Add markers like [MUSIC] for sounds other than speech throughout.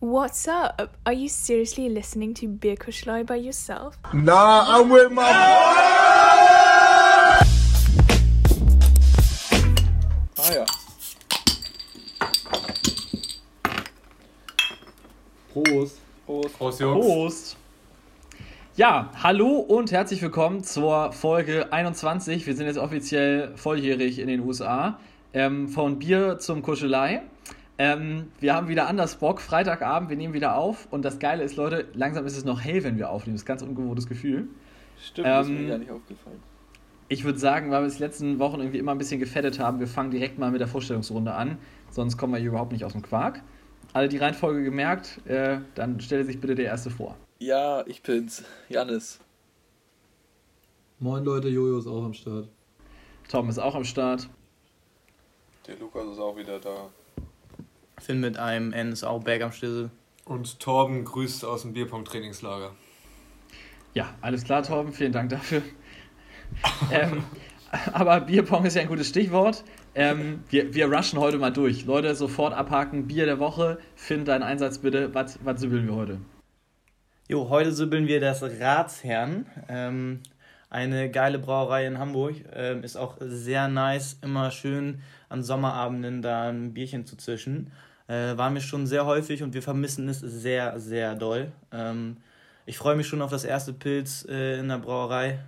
What's up? Are you seriously listening to Beer Kuschlei by yourself? Nah, I'm with my Ah ja. Prost. Prost. Prost, Jungs. Prost. Ja, hallo und herzlich willkommen zur Folge 21. Wir sind jetzt offiziell volljährig in den USA. Ähm, von Bier zum Kuschelei. Ähm, wir haben wieder anders Bock. Freitagabend, wir nehmen wieder auf. Und das Geile ist, Leute, langsam ist es noch hell, wenn wir aufnehmen. Das ist ein ganz ungewohntes Gefühl. Stimmt, das ist Ähm, mir gar nicht aufgefallen. Ich würde sagen, weil wir es die letzten Wochen irgendwie immer ein bisschen gefettet haben, wir fangen direkt mal mit der Vorstellungsrunde an. Sonst kommen wir hier überhaupt nicht aus dem Quark. Alle die Reihenfolge gemerkt, äh, dann stelle sich bitte der Erste vor. Ja, ich bin's. Janis. Moin Leute, Jojo ist auch am Start. Tom ist auch am Start. Der Lukas ist auch wieder da. Finn mit einem N ist auch back am Schlüssel. Und Torben grüßt aus dem Bierpong-Trainingslager. Ja, alles klar, Torben, vielen Dank dafür. ähm, aber Bierpong ist ja ein gutes Stichwort. Ähm, wir, wir rushen heute mal durch. Leute, sofort abhaken. Bier der Woche. Finn, deinen Einsatz bitte. Was, was sübbeln wir heute? Jo, heute sübbeln wir das Ratsherrn. Ähm, eine geile Brauerei in Hamburg. Ähm, ist auch sehr nice, immer schön an Sommerabenden da ein Bierchen zu zischen. Äh, war mir schon sehr häufig und wir vermissen es sehr, sehr doll. Ähm, ich freue mich schon auf das erste Pilz äh, in der Brauerei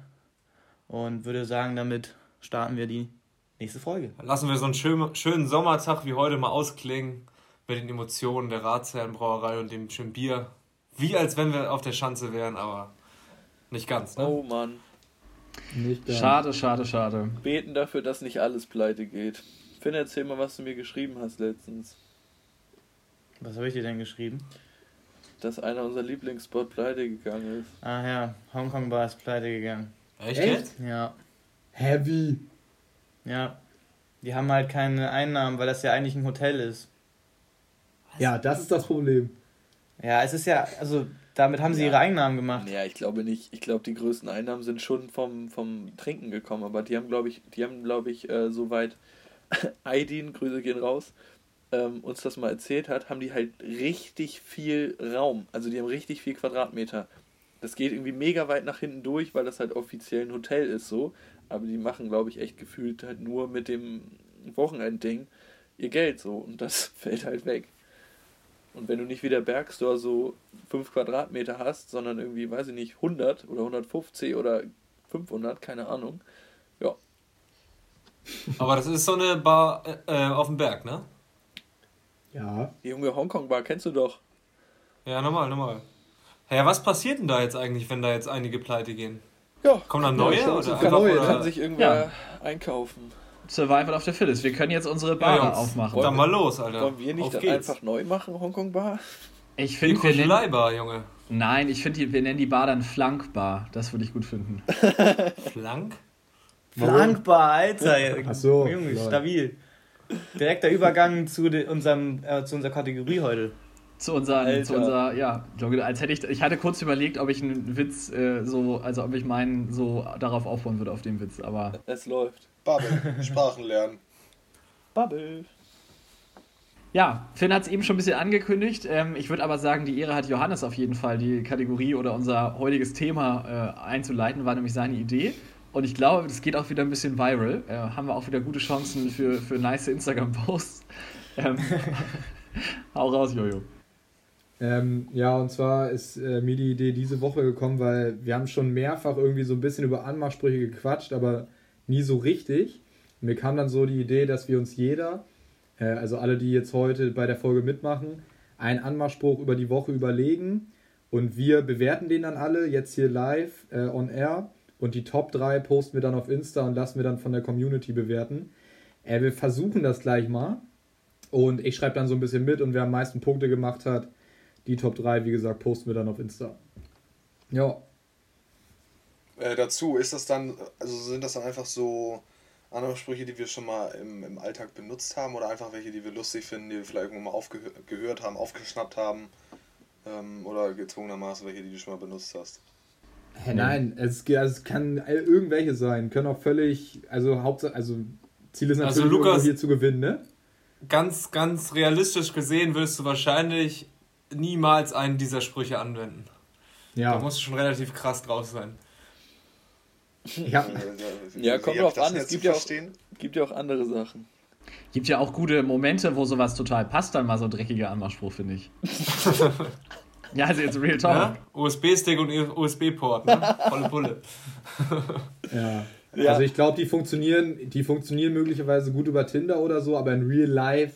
und würde sagen, damit starten wir die nächste Folge. Lassen wir so einen schönen, schönen Sommertag wie heute mal ausklingen mit den Emotionen der Ratsherrenbrauerei und dem schönen Bier. Wie als wenn wir auf der Schanze wären, aber nicht ganz. Ne? Oh Mann. Nicht schade, schade, schade. Beten dafür, dass nicht alles pleite geht. Finn, erzähl mal, was du mir geschrieben hast letztens. Was habe ich dir denn geschrieben? Dass einer unserer Lieblingsspot pleite gegangen ist. Ah ja, Hongkong Bar ist pleite gegangen. Echt, Echt? Ja. Heavy. Ja. Die haben halt keine Einnahmen, weil das ja eigentlich ein Hotel ist. Ja, das ist das Problem. Ja, es ist ja, also damit haben sie Ja. ihre Einnahmen gemacht. Ja, ich glaube nicht. Ich glaube, die größten Einnahmen sind schon vom, vom Trinken gekommen, aber die haben, glaube ich, die haben, glaube ich, äh, soweit [LAUGHS] Aidin, Grüße gehen raus, ähm, uns das mal erzählt hat, haben die halt richtig viel Raum. Also die haben richtig viel Quadratmeter. Das geht irgendwie mega weit nach hinten durch, weil das halt offiziell ein Hotel ist so. Aber die machen, glaube ich, echt gefühlt halt nur mit dem Wochenendding ihr Geld so. Und das [LAUGHS] fällt halt weg. Und wenn du nicht wie der Bergstore so 5 Quadratmeter hast, sondern irgendwie, weiß ich nicht, 100 oder 150 oder 500, keine Ahnung. Ja, Aber das ist so eine Bar äh, äh, auf dem Berg, ne? Ja. die junge Hongkong-Bar kennst du doch. Ja, normal, normal. Ja, was passiert denn da jetzt eigentlich, wenn da jetzt einige pleite gehen? Ja, Kommen da neue? schon oder einfach, neue, oder? kann sich irgendwer Ja. einkaufen. Survival of the Fittest. Wir können jetzt unsere Ja, Bar Jungs, aufmachen. Dann mal los, Alter. Wollen wir nicht dann einfach neu machen, Hongkong-Bar? Ich Die finde, wir nennen, Kuschelei-Bar, Junge. nein, ich finde, wir nennen die Bar dann Flankbar. Das würde ich gut finden. [LAUGHS] Flank? Flankbar, Alter. Ach so, Junge, stabil. Direkter Übergang zu, de, unserem, äh, zu unserer Kategorie heute. Zu unserer, zu unserer, ja, als hätte ich, ich hatte kurz überlegt, ob ich einen Witz äh, so, also ob ich meinen so darauf aufbauen würde auf den Witz, aber Es läuft. Bubble, Sprachen lernen. Bubble. ja, Finn hat es eben schon ein bisschen angekündigt. Ähm, ich würde aber sagen, die Ehre hat Johannes auf jeden Fall, die Kategorie oder unser heutiges Thema äh, einzuleiten, war nämlich seine Idee. Und ich glaube, das geht auch wieder ein bisschen viral. Äh, haben wir auch wieder gute Chancen für, für nice Instagram-Posts. [LAUGHS] Ähm, [LAUGHS] hau raus, Jojo. Ähm, ja, und zwar ist äh, mir die Idee diese Woche gekommen, weil wir haben schon mehrfach irgendwie so ein bisschen über Anmachsprüche gequatscht, aber nie so richtig. Und mir kam dann so die Idee, dass wir uns jeder, äh, also alle, die jetzt heute bei der Folge mitmachen, einen Anmachspruch über die Woche überlegen und wir bewerten den dann alle jetzt hier live äh, on air und die Top 3 posten wir dann auf Insta und lassen wir dann von der Community bewerten. Äh, wir versuchen das gleich mal und ich schreibe dann so ein bisschen mit und wer am meisten Punkte gemacht hat, die Top 3, wie gesagt, posten wir dann auf Insta. Ja, Äh, dazu ist das dann, also sind das dann einfach so andere Sprüche, die wir schon mal im, im Alltag benutzt haben oder einfach welche, die wir lustig finden, die wir vielleicht irgendwo mal aufgehört haben, aufgeschnappt haben ähm, oder gezwungenermaßen welche, die du schon mal benutzt hast. Hä, nein, es, also es kann irgendwelche sein, können auch völlig, also Hauptsache, also Ziel ist Also, natürlich Lukas- irgendwo hier zu gewinnen, ne? Ganz, ganz realistisch gesehen würdest du wahrscheinlich niemals einen dieser Sprüche anwenden. Da Ja, musst du schon relativ krass drauf sein. ja. Ja, kommt hab drauf an, es jetzt gibt ja auch-? Gibt ja auch andere Sachen. Gibt ja auch gute Momente, wo sowas total passt, dann mal so ein dreckiger Anmachspruch, finde ich. [LAUGHS] ja, also jetzt Real Talk. Ja? USB-Stick und USB-Port, ne? Volle Pulle. [LAUGHS] Ja. Ja. Also ich glaube, die funktionieren, die funktionieren möglicherweise gut über Tinder oder so, aber in Real Life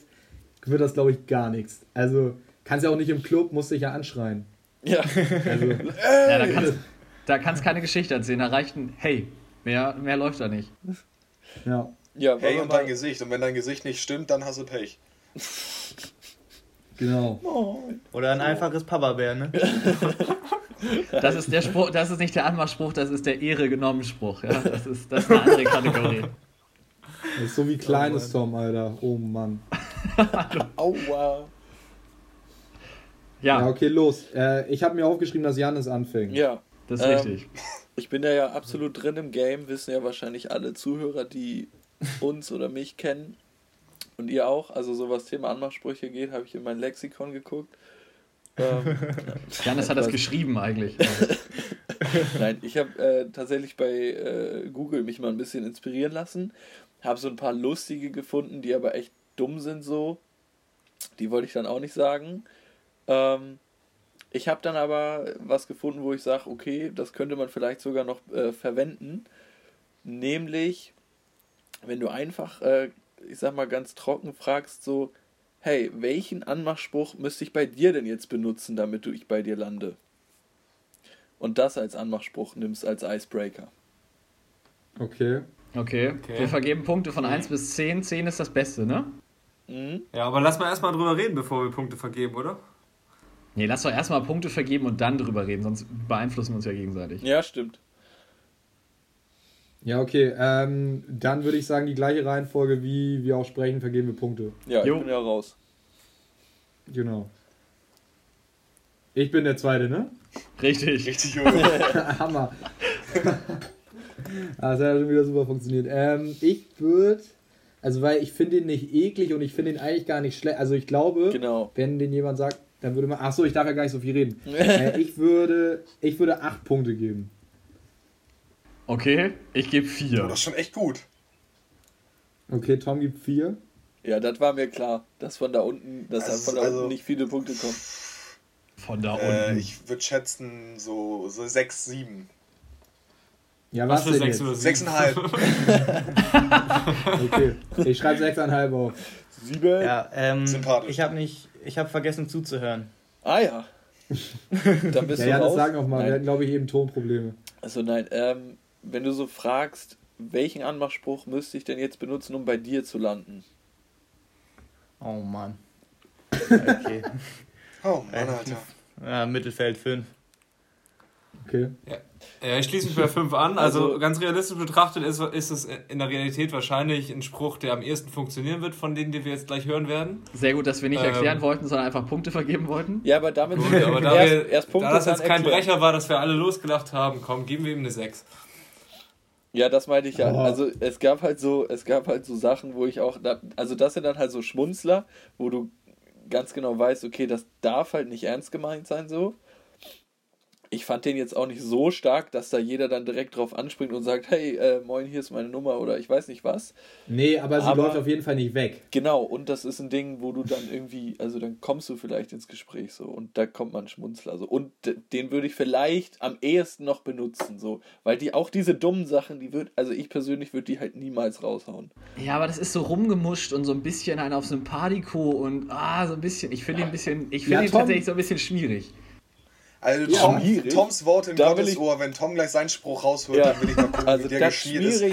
wird das, glaube ich, gar nichts. Also kannst ja auch nicht im Club, musst dich ja anschreien. Ja, Also, [LAUGHS] [LAUGHS] Ja, da kannst da kannst keine Geschichte erzählen. Da reicht ein Hey. Mehr, mehr läuft da nicht. ja. ja Hey und dein Gesicht. Und wenn dein Gesicht nicht stimmt, dann hast du Pech. Genau. Oder ein einfaches Papa-Bär, ne? [LAUGHS] Das ist der Spruch, das ist nicht der Anmachspruch, das ist der Ehre genommen Spruch. Ja? Das, ist, das ist eine andere Kategorie. Das ist so wie kleines Tom, Alter. Oh Mann. [LAUGHS] Aua. Ja, Ja, okay, los. Äh, ich habe mir aufgeschrieben, dass Janis anfängt. Ja, das ist Ähm, richtig. ich bin da ja absolut drin im Game, wissen ja wahrscheinlich alle Zuhörer, die uns oder mich kennen. Und ihr auch. Also so was Thema Anmachsprüche geht, habe ich in mein Lexikon geguckt. Ähm, [LAUGHS] Janis hat das geschrieben eigentlich. [LAUGHS] Nein, ich habe äh, tatsächlich bei äh, Google mich mal ein bisschen inspirieren lassen. Habe so ein paar lustige gefunden, die aber echt dumm sind so. Die wollte ich dann auch nicht sagen. Ähm, ich habe dann aber was gefunden, wo ich sage, okay, das könnte man vielleicht sogar noch äh, verwenden. Nämlich, wenn du einfach, äh, ich sag mal ganz trocken fragst, so, hey, welchen Anmachspruch müsste ich bei dir denn jetzt benutzen, damit du ich bei dir lande? Und das als Anmachspruch nimmst als Icebreaker. Okay. Okay. Okay. Wir vergeben Punkte von 1 bis 10. 10 ist das Beste, ne? Mhm. Ja, aber lass mal erstmal drüber reden, bevor wir Punkte vergeben, oder? Nee, lass doch erstmal Punkte vergeben und dann drüber reden, sonst beeinflussen wir uns ja gegenseitig. Ja, stimmt. Ja, okay. Ähm, dann würde ich sagen, die gleiche Reihenfolge, wie wir auch sprechen, vergeben wir Punkte. Ja, Jo. ich bin ja raus. Genau. Ich bin der Zweite, ne? Richtig. Richtig, Junge. [LAUGHS] [LAUGHS] Hammer. ah, das hat ja schon wieder super funktioniert. Ähm, ich würde, also weil ich finde ihn nicht eklig und ich finde ihn eigentlich gar nicht schlecht. Also ich glaube, Genau. wenn den jemand sagt, dann würde man. Ach so, ich darf ja gar nicht so viel reden. [LAUGHS] äh, ich würde, ich würde acht Punkte geben. Okay, ich gebe Oh, 4. das ist schon echt gut. Okay, Tom gibt vier. Ja, das war mir klar, dass von da unten, dass Also, von da also- unten nicht viele Punkte kommen. Von da Äh, unten. ich würde schätzen so, so 6, 7. Ja, Was was, für sechs oder sieben? 6,5. [LAUGHS] Okay, ich schreibe sechseinhalb auf. Sieben? Ja, ähm, Sympathisch. ich habe nicht, ich habe vergessen zuzuhören. Ah ja. [LAUGHS] Dann bist Ja, du ja, das raus. sagen auch mal. Wir Nein. hatten, glaube ich, eben Tonprobleme. Also nein, ähm, wenn du so fragst, welchen Anmachspruch müsste ich denn jetzt benutzen, um bei dir zu landen? Oh Mann. [LAUGHS] Okay. Oh Mann, Alter. Ja, Mittelfeld 5. Okay. Ja, ich schließe mich bei 5 an. Also, Also- ganz realistisch betrachtet ist, ist es in der Realität wahrscheinlich ein Spruch, der am ehesten funktionieren wird, von denen, die wir jetzt gleich hören werden. Sehr gut, dass wir nicht Ähm. erklären wollten, sondern einfach Punkte vergeben wollten. Ja, aber damit Gut, sind wir aber da, erst, wir, erst Punkte da das jetzt kein erklären. Brecher war, dass wir alle losgelacht haben, komm, geben wir ihm eine 6. Ja, das meinte ich ja. Oh. Also es gab halt so, es gab halt so Sachen, wo ich auch, da, also das sind dann halt so Schmunzler, wo du ganz genau weißt, okay, das darf halt nicht ernst gemeint sein so. Ich fand den jetzt auch nicht so stark, dass da jeder dann direkt drauf anspringt und sagt, hey, äh, moin, hier ist meine Nummer oder ich weiß nicht was. Nee, aber sie Aber- läuft auf jeden Fall nicht weg. Genau, und das ist ein Ding, wo du dann irgendwie, also dann kommst du vielleicht ins Gespräch so und da kommt man Schmunzler so. Und den würde ich vielleicht am ehesten noch benutzen, so. Weil die auch diese dummen Sachen, die wird, also ich persönlich würde die halt niemals raushauen. Ja, aber das ist so rumgemuscht und so ein bisschen ein auf Sympathico und ah, so ein bisschen. Ich finde ihn ein bisschen, ich finde Ja, tatsächlich so ein bisschen schwierig. Also Ja, Tom. Toms Wort in Da will Gottes ich- Ohr, wenn Tom gleich seinen Spruch rausholt, Ja. dann will ich mal gucken, Also wie der geschmiert ist.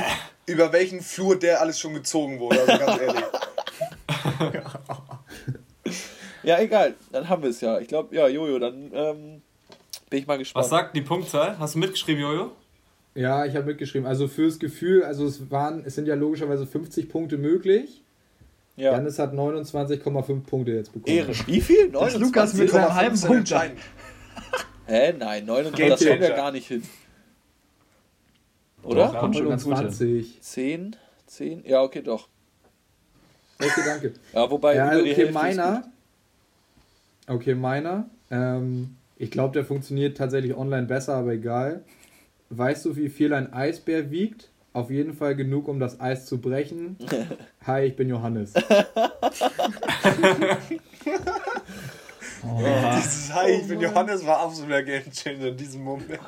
Über welchen Flur der alles schon gezogen wurde, also ganz ehrlich. [LAUGHS] Ja, egal, dann haben wir es ja. Ich glaube, ja, Jojo, dann ähm, bin ich mal gespannt. Was sagt die Punktzahl? Hast du mitgeschrieben, Jojo? Ja, ich habe mitgeschrieben. Also fürs Gefühl, also es waren, es sind ja logischerweise 50 Punkte möglich. Ja. Janis hat 29,5 Punkte jetzt bekommen. Ehre. Wie viel? Das Lukas mit 29? seinem halben 0,15 Punkt. Hä? Nein, 29, Game das kommt ja gar nicht hin. Oder? Doch. kommt schon ganz gute. 29. 10? 10? Ja, okay, doch. Okay, danke. Ja, wobei Ja, über die okay, Hälfte ist meiner. gut. Okay, meiner. Ähm, ich glaube, der funktioniert tatsächlich online besser, aber egal. Weißt du, wie viel ein Eisbär wiegt? Auf jeden Fall genug, um das Eis zu brechen. [LAUGHS] Hi, ich bin Johannes. [LAUGHS] Dieses Hi, ich bin Johannes war absoluter Gamechanger in diesem Moment.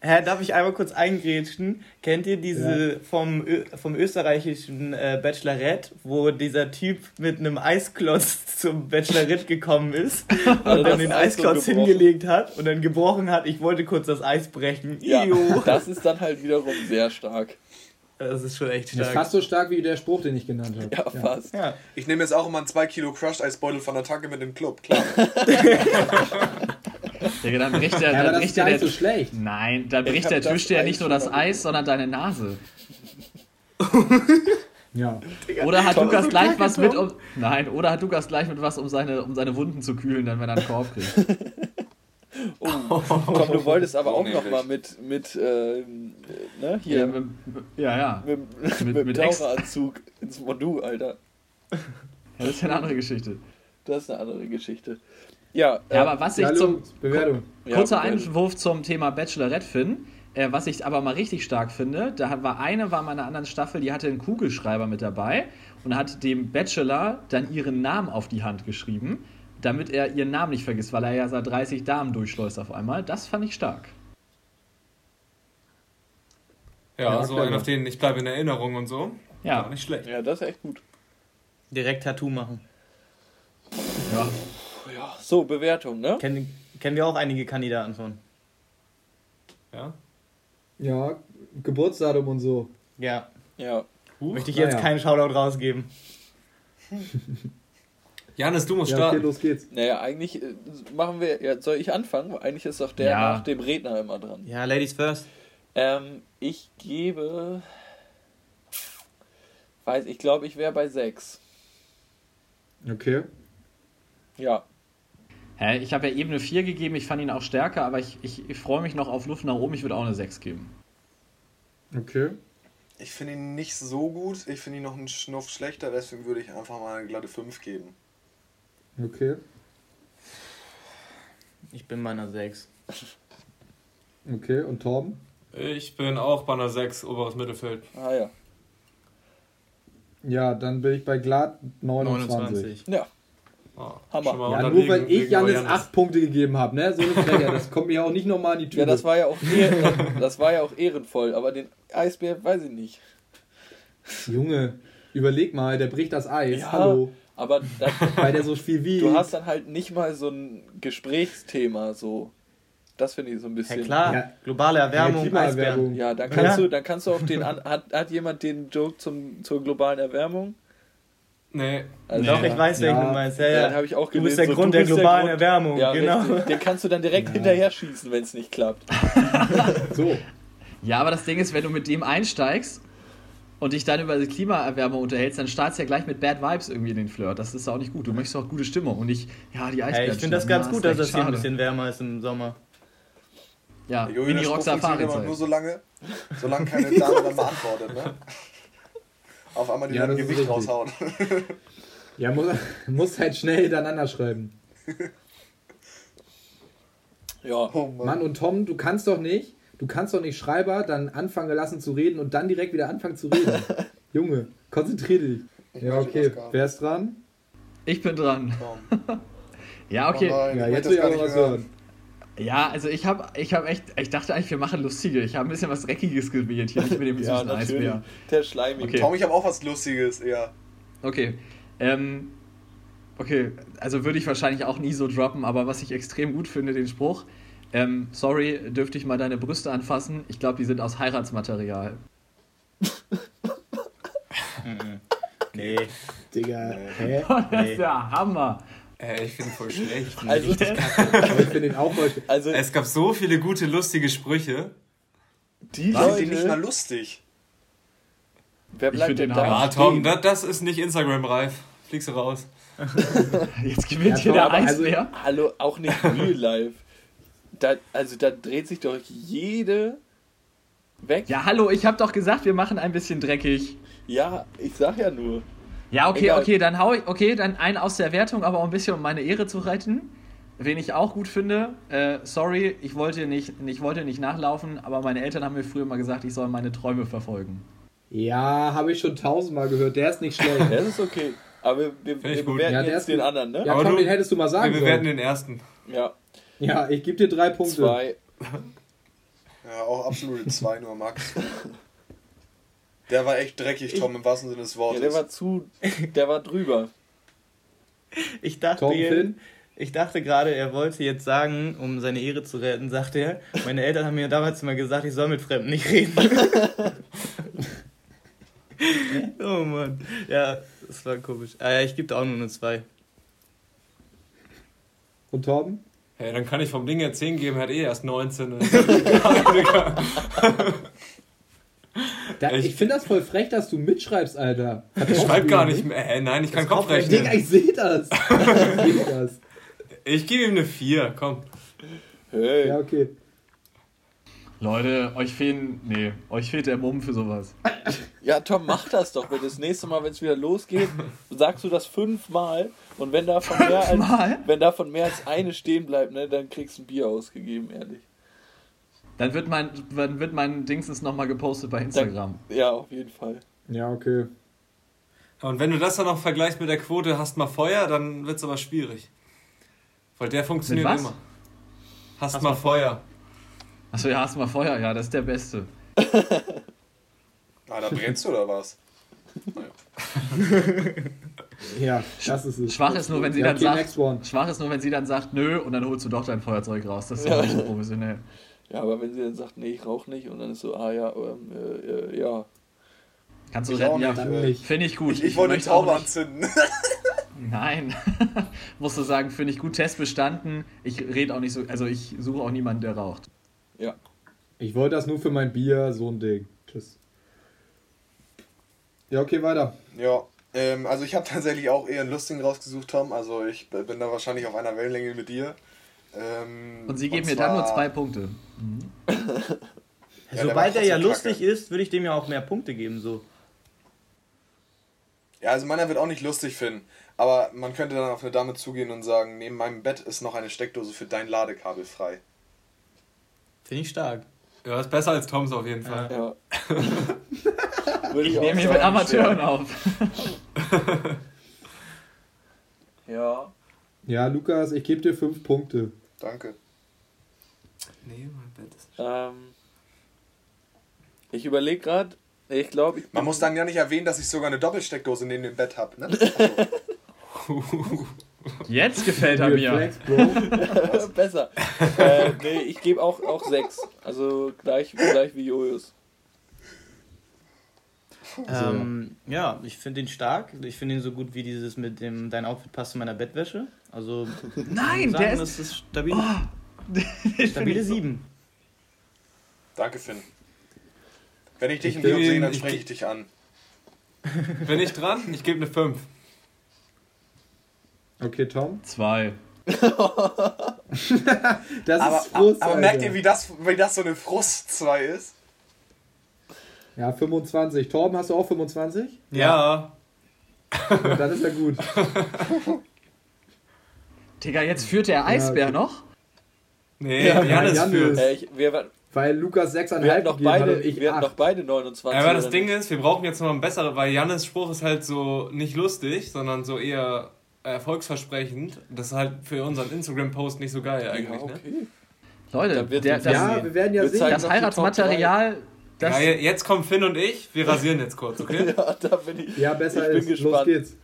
Hä, darf ich einmal kurz eingrätschen? Kennt ihr diese vom, Ö vom österreichischen äh, Bachelorette, wo dieser Typ mit einem Eisklotz zum Bachelorette gekommen ist [LAUGHS] und dann den Eisklotz gebrochen. hingelegt hat und dann gebrochen hat, ich wollte kurz das Eis brechen. Ja, das ist dann halt wiederum sehr stark. Das ist schon echt Das ist stark. fast so stark wie der Spruch, den ich genannt habe. Ja, fast. Ja. Ich nehme jetzt auch immer einen 2 Kilo Crushed Eisbeutel von der Tanke mit dem Club, klar. [LAUGHS] Digga, dann bricht der, Ja, dann das ist bricht gar der, so schlecht. Nein, dann Ich bricht der das Tisch dir eigentlich nicht nur das Eis, sondern deine Nase. Ja. Oder hat Lukas so gleich was mit, um. Nein, oder hat Lukas gleich mit was, um seine, um seine Wunden zu kühlen, dann wenn er einen Korb kriegt. Oh, komm, du wolltest aber auch noch mal mit, mit ähm, ne, hier, Ja, mit, ja, ja. mit, mit- [LAUGHS] mit, Taucheranzug ins Mondu, Alter. ja. Das ist ja eine andere Geschichte. Das ist eine andere Geschichte. Ja, Ja, äh, aber was ich Ja, zum. Bewertung. ja, Kurzer weil- Einwurf zum Thema Bachelorette, Finn. Äh, was ich aber mal richtig stark finde, da war eine, war mal in einer anderen Staffel, die hatte einen Kugelschreiber mit dabei und hat dem Bachelor dann ihren Namen auf die Hand geschrieben, damit er ihren Namen nicht vergisst, weil er ja seit 30 Damen durchschleust auf einmal. Das fand ich stark. Ja, Ja, so clever. einen, auf den ich bleibe in Erinnerung und so. Ja. Gar nicht schlecht. Ja, das ist echt gut. Direkt Tattoo machen. ja. Ja, so, Bewertung, ne? Kennen, kennen wir auch einige Kandidaten von. Ja. Ja, Geburtsdatum und so. Ja. Ja. Möchte ich jetzt naja. keinen Shoutout rausgeben. [LAUGHS] Janis, du musst Ja, okay, starten. los geht's. Naja, eigentlich äh, machen wir, ja, soll ich anfangen? Eigentlich ist doch der Ja. nach dem Redner immer dran. Ja, Ladies first. Ähm, ich gebe, weiß, ich glaube, ich wäre bei 6. Okay. Ja, Hä, ich habe ja eben eine 4 gegeben, ich fand ihn auch stärker, aber ich, ich, ich freue mich noch auf Luft nach oben, ich würde auch eine 6 geben. Okay. Ich finde ihn nicht so gut, ich finde ihn noch einen Schnuff schlechter, deswegen würde ich einfach mal eine glatte 5 geben. Okay. Ich bin bei einer 6. Okay. Und Torben? Ich bin auch bei einer 6, oberes Mittelfeld. ah ja. Ja, dann bin ich bei glatt 29. Ja, Oh, Hammer. Ja, nur weil ich Janis Janis. 8 Punkte gegeben habe, ne? So eine Frechheit, das kommt mir auch nicht nochmal an die Tür. ja das, war ja auch das war ja auch ehrenvoll, aber den Eisbär weiß ich nicht. Junge, überleg mal, der bricht das Eis. Ja. Hallo. Aber da, [LAUGHS] Weil der so viel wiegt. du hast dann halt nicht mal so ein Gesprächsthema, so. Das finde ich so ein Ja bisschen. klar, Ja. globale Erwärmung, Ja, Eisbären. Ja, dann kannst Ja. du, dann kannst du auf den an, hat, hat jemand den Joke zum, zur globalen Erwärmung? Nee. Also, Doch, Nee. ich weiß, welchen Ja. du meinst. Ja, Ja, ja. den habe ich auch Du bist der so, Grund der globalen Grund- Erwärmung, Ja, genau. richtig. Den kannst du dann direkt Ja. hinterher schießen, wenn es nicht klappt. [LAUGHS] So. Ja, aber das Ding ist, wenn du mit dem einsteigst und dich dann über die Klimaerwärmung unterhältst, dann startest du ja gleich mit Bad Vibes irgendwie in den Flirt. Das ist auch nicht gut. Du möchtest auch gute Stimmung und nicht, ja, die Eisbären. Hey, ich finde das ganz gut, ist dass es hier ein bisschen wärmer ist im Sommer. Ja, Spruch Rockstar aber nur Fahrrad. so lange, solange keine Dame dann beantwortet, ne? [LAUGHS] Auf einmal die Ja, das Gewicht richtig. raushauen. [LAUGHS] Ja, muss, muss halt schnell hintereinander schreiben. [LAUGHS] Ja. Oh Mann. Mann und Tom, du kannst doch nicht, du kannst doch nicht Schreiber dann anfangen lassen zu reden und dann direkt wieder anfangen zu reden. [LAUGHS] Junge, konzentrier dich. Ich Ja, okay. Wer ist dran? Ich bin dran. [LAUGHS] Ja, okay. Oh nein, Ja, jetzt will ich nicht was hören. Ja, also ich habe ich hab echt, ich dachte eigentlich, wir machen lustige. Ich habe ein bisschen was Dreckiges gewählt hier, nicht mit dem [LAUGHS] Ja, süßen natürlich. Eisbär. Der Schleimige. Okay. Tom, ich habe auch was Lustiges, ja. Okay. Ähm, okay, also würde ich wahrscheinlich auch nie so droppen, aber was ich extrem gut finde, den Spruch. Ähm, sorry, dürfte ich mal deine Brüste anfassen? Ich glaube, die sind aus Heiratsmaterial. [LAUGHS] Nee. Digga, hä? [LAUGHS] Das Nee. ist ja Hammer. Äh, ich finde voll schlecht. [LAUGHS] Also, Aber ich finde den auch voll. also Es gab so viele gute, lustige Sprüche. die War die nicht mal Leute, lustig? wer Ich bleibt denn den da? Hammer. Ah, Tom, das, das ist nicht Instagram-reif. Fliegst du raus. Jetzt gewinnt Ja, hier der also- Eisbär. Hallo, auch nicht real life. Da, also da dreht sich doch jede weg. Ja, hallo, ich habe doch gesagt, wir machen ein bisschen dreckig. Ja, ich sag ja nur. Ja, okay, Egal. okay, dann hau ich, okay, dann ein aus der Wertung, aber auch ein bisschen um meine Ehre zu retten. wen ich auch gut finde, äh, sorry, ich wollte, nicht, ich wollte nicht nachlaufen, aber meine Eltern haben mir früher mal gesagt, ich soll meine Träume verfolgen. Ja, habe ich schon tausendmal gehört. Der ist nicht schlecht. [LAUGHS] Das ist okay. Aber wir, wir, wir bewerten Ja, der jetzt den anderen, ne? Ja, Aber komm, du- den hättest du mal sagen Wir bewerten sollen. den ersten. Ja. Ja, ich gebe dir drei Punkte. Zwei. Ja, auch absolute 2 nur Max. Der war echt dreckig, Tom, im wahrsten Sinne des Ja, Wortes. der war zu. Der war drüber. Ich dachte, Tom, Finn? ich dachte gerade, er wollte jetzt sagen, um seine Ehre zu retten, sagte er, meine Eltern haben mir damals immer gesagt, ich soll mit Fremden nicht reden. [LAUGHS] oh Mann. Ja, das war komisch. Ah, ja, ich gebe da auch nur eine 2. Und Torben? Hey, dann kann ich vom Ding her 10 geben, hat eh erst 19. Da, ich finde das voll frech, dass du mitschreibst, Alter. ich schreib gar nicht mehr. Hä, nein, ich kann Kopf Digga, rechnen. ich sehe das. [LAUGHS] Ich sehe das. Ich gebe ihm eine 4, komm. Hey. Ja, okay. Leute, euch fehlen, nee, euch fehlt der Mumm für sowas. Ja, Tom, mach das doch. Wenn das nächste Mal, wenn es wieder losgeht, sagst du das fünfmal. Und wenn davon mehr als, wenn davon mehr als eine stehen bleibt, ne, dann kriegst du ein Bier ausgegeben, ehrlich. Dann wird mein, dann wird mein Dingsens nochmal gepostet bei Instagram. Ja, auf jeden Fall. Ja, okay. Und wenn du das dann noch vergleichst mit der Quote, hast mal Feuer, dann wird's aber schwierig. Weil der funktioniert immer. Hast, mal Feuer. Achso, ja, hast du mal Feuer? Ja, das ist der Beste. Ah, da brennst du oder was? [LAUGHS] Ja, das ist es. Schwach ist nur, wenn sie Ja, dann okay, sagt, schwach ist nur, wenn sie dann sagt, nö, und dann holst du doch dein Feuerzeug raus. Das ist ja nicht so professionell. [LAUGHS] Ja, aber wenn sie dann sagt, nee, ich rauche nicht, und dann ist so, ah ja, ähm, äh, äh, ja. Kannst du Ich retten, ja. Finde ich gut. Ich, ich wollte eine möchte auch Taube anzünden. [LAUGHS] Nein. Musst du sagen, finde ich gut, Test bestanden. Ich rede auch nicht so, also ich suche auch niemanden, der raucht. Ja. Ich wollte das nur für mein Bier, so ein Ding. Tschüss. Ja, okay, weiter. Ja, ähm, also ich habe tatsächlich auch eher einen lustigen rausgesucht, Tom. Also ich bin da wahrscheinlich auf einer Wellenlänge mit dir. Ähm, Und sie geben mir dann nur zwei Punkte. [LAUGHS] Ja, der war Sobald er ja lustig kacke. ist, würde ich dem ja auch mehr Punkte geben. So. Ja, also meiner wird auch nicht lustig finden. Aber man könnte dann auf eine Dame zugehen und sagen, neben meinem Bett ist noch eine Steckdose für dein Ladekabel frei. Finde ich stark. Ja, ist besser als Toms auf jeden Fall. Ja. [LAUGHS] Ich auch nehme hier mit Amateuren auf. [LAUGHS] Ja. Ja, Lukas, ich gebe dir fünf Punkte. Danke. Nee, mein Bett ist Ähm, ich überlege gerade, ich glaube, ich Man muss dann ja nicht erwähnen, dass ich sogar eine Doppelsteckdose neben dem Bett habe, ne? [LAUGHS] Jetzt gefällt er mir. Flex, Bro. [LAUGHS] besser. äh, nee, ich gebe auch, auch sechs. Also gleich, gleich wie Jojus. Ähm, ja, ich finde ihn stark. Ich finde ihn so gut wie dieses mit dem, dein Outfit passt zu meiner Bettwäsche. Also, [LAUGHS] Nein, ich der sagen, ist. das ist stabil, [LAUGHS] find stabile ich so- 7. Danke, Finn. Wenn ich dich im Ich Video sehe, dann spreche ich dich an. Bin ich dran? Ich gebe eine 5. Okay, Tom. Zwei. [LAUGHS] Das Aber, ist Frust, aber Alter. merkt ihr, wie das, wie das so eine Frust 2 ist? Ja, 25. Torben, hast du auch 25? Ja. Ja, dann ist ja gut. [LAUGHS] Digga, jetzt führt der Eisbär okay. noch? Nee, Ja, Janis Janis. führt. Äh, ich, wir, wir Weil Lukas 6,5 hatten doch gegeben hat beide, und ich wir hatten 8. doch beide 29. Ja, aber das Ding nicht? ist, wir brauchen jetzt noch ein besseres, weil Janis Spruch ist halt so nicht lustig, sondern so eher erfolgsversprechend. Das ist halt für unseren Instagram-Post nicht so geil eigentlich, ja, ne? okay. Leute, Dann wird der, das, Ja, wir werden ja Wir sehen. das Heiratsmaterial, das, ja, je- jetzt kommen Finn und ich, wir rasieren jetzt kurz, okay? [LAUGHS] Ja, da bin ich. Ja, besser Ich bin ist. Los gespannt. geht's.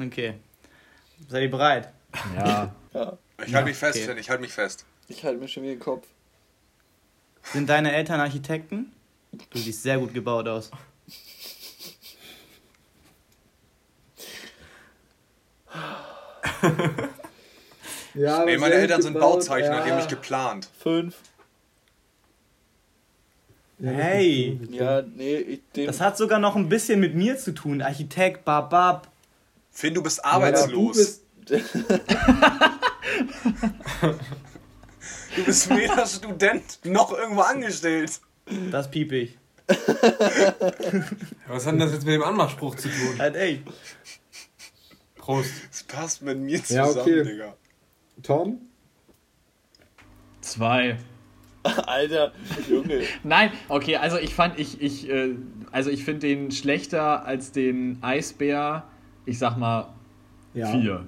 Okay. Seid ihr bereit? ja. Ja, Ich halte mich fest, okay. Finn, ich halte mich fest. ich halte mir schon wieder den Kopf. Sind deine Eltern Architekten? Du siehst sehr gut gebaut aus. [LAUGHS] Ja, Nee, meine Eltern sind gebaut. Bauzeichner, die haben Ja. mich geplant. Fünf. Ja, Hey. Ja, nee, ich, Das hat sogar noch ein bisschen mit mir zu tun. Architekt, babab. Finn, du bist Ja, arbeitslos. Du bist, [LAUGHS] Du bist weder Student noch irgendwo angestellt. Das piep ich. [LAUGHS] Was hat denn das jetzt mit dem Anmachspruch zu tun? Halt, ey. Prost. Das passt mit mir Ja, zusammen, okay. Digga. Tom? Zwei. [LAUGHS] Alter, Junge. Nein, okay, also ich fand, ich, ich, äh, also ich finde den schlechter als den Eisbär, ich sag mal, Ja. vier.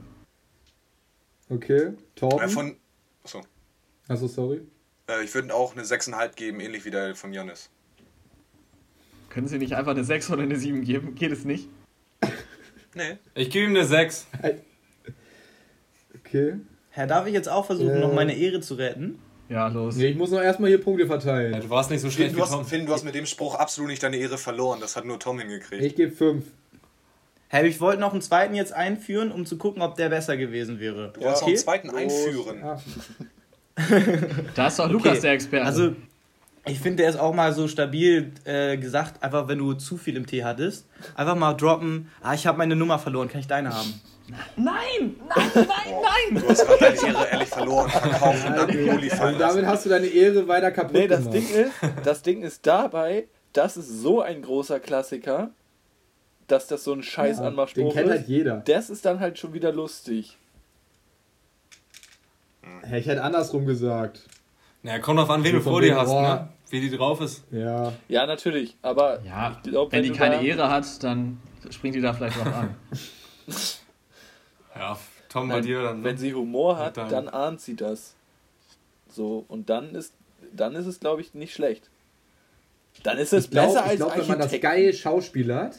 Okay. Torben? Äh, von, achso. Achso, sorry. Äh, ich würde auch eine 6,5 geben, ähnlich wie der von Janis. Können Sie nicht einfach eine 6 oder eine 7 geben? Geht es nicht? Nee. Ich gebe ihm eine 6. Okay. Herr, darf ich jetzt auch versuchen, Äh. noch meine Ehre zu retten? Ja, los. Nee, ich muss noch erstmal hier Punkte Ja, verteilen. du warst nicht so Finn, schlecht wie du hast, Tom. Finn, du hast mit dem Spruch absolut nicht deine Ehre verloren. Das hat nur Tom hingekriegt. Ich gebe 5. Herr, ich wollte noch einen zweiten jetzt einführen, um zu gucken, ob der besser gewesen wäre. Du wolltest noch einen zweiten einführen. Ah, Da ist doch Lukas Okay, der Experte. Also, ich finde, der ist auch mal so stabil äh, gesagt, einfach wenn du zu viel im Tee hattest, einfach mal droppen, ah, ich habe meine Nummer verloren, kann ich deine haben? nein, nein, nein, nein! [LAUGHS] Du hast gerade deine Ehre ehrlich verloren. Verkaufen und dann den also fallen damit hast du deine Ehre weiter kaputt Nee, das gemacht. Ding ist, das Ding ist dabei, das ist so ein großer Klassiker, dass das so ein scheiß Ja, den Anmachspruch kennt halt ist. jeder. Das ist dann halt schon wieder lustig. Hä, ich hätte andersrum gesagt. Naja, kommt drauf an, wen du vor dir hast, boah. ne? Wie die drauf ist. Ja. Ja, natürlich, aber Ja, ich glaub, wenn die du keine da- Ehre hat, dann springt die da vielleicht drauf an. [LAUGHS] Ja, Tom bei Nein, dir dann. Ne? Wenn sie Humor hat, Dann- dann ahnt sie das. So, und dann ist, dann ist es, glaube ich, nicht schlecht. Dann ist es Ich glaube, besser als glaub, wenn man das Architekt. geil schauspielert,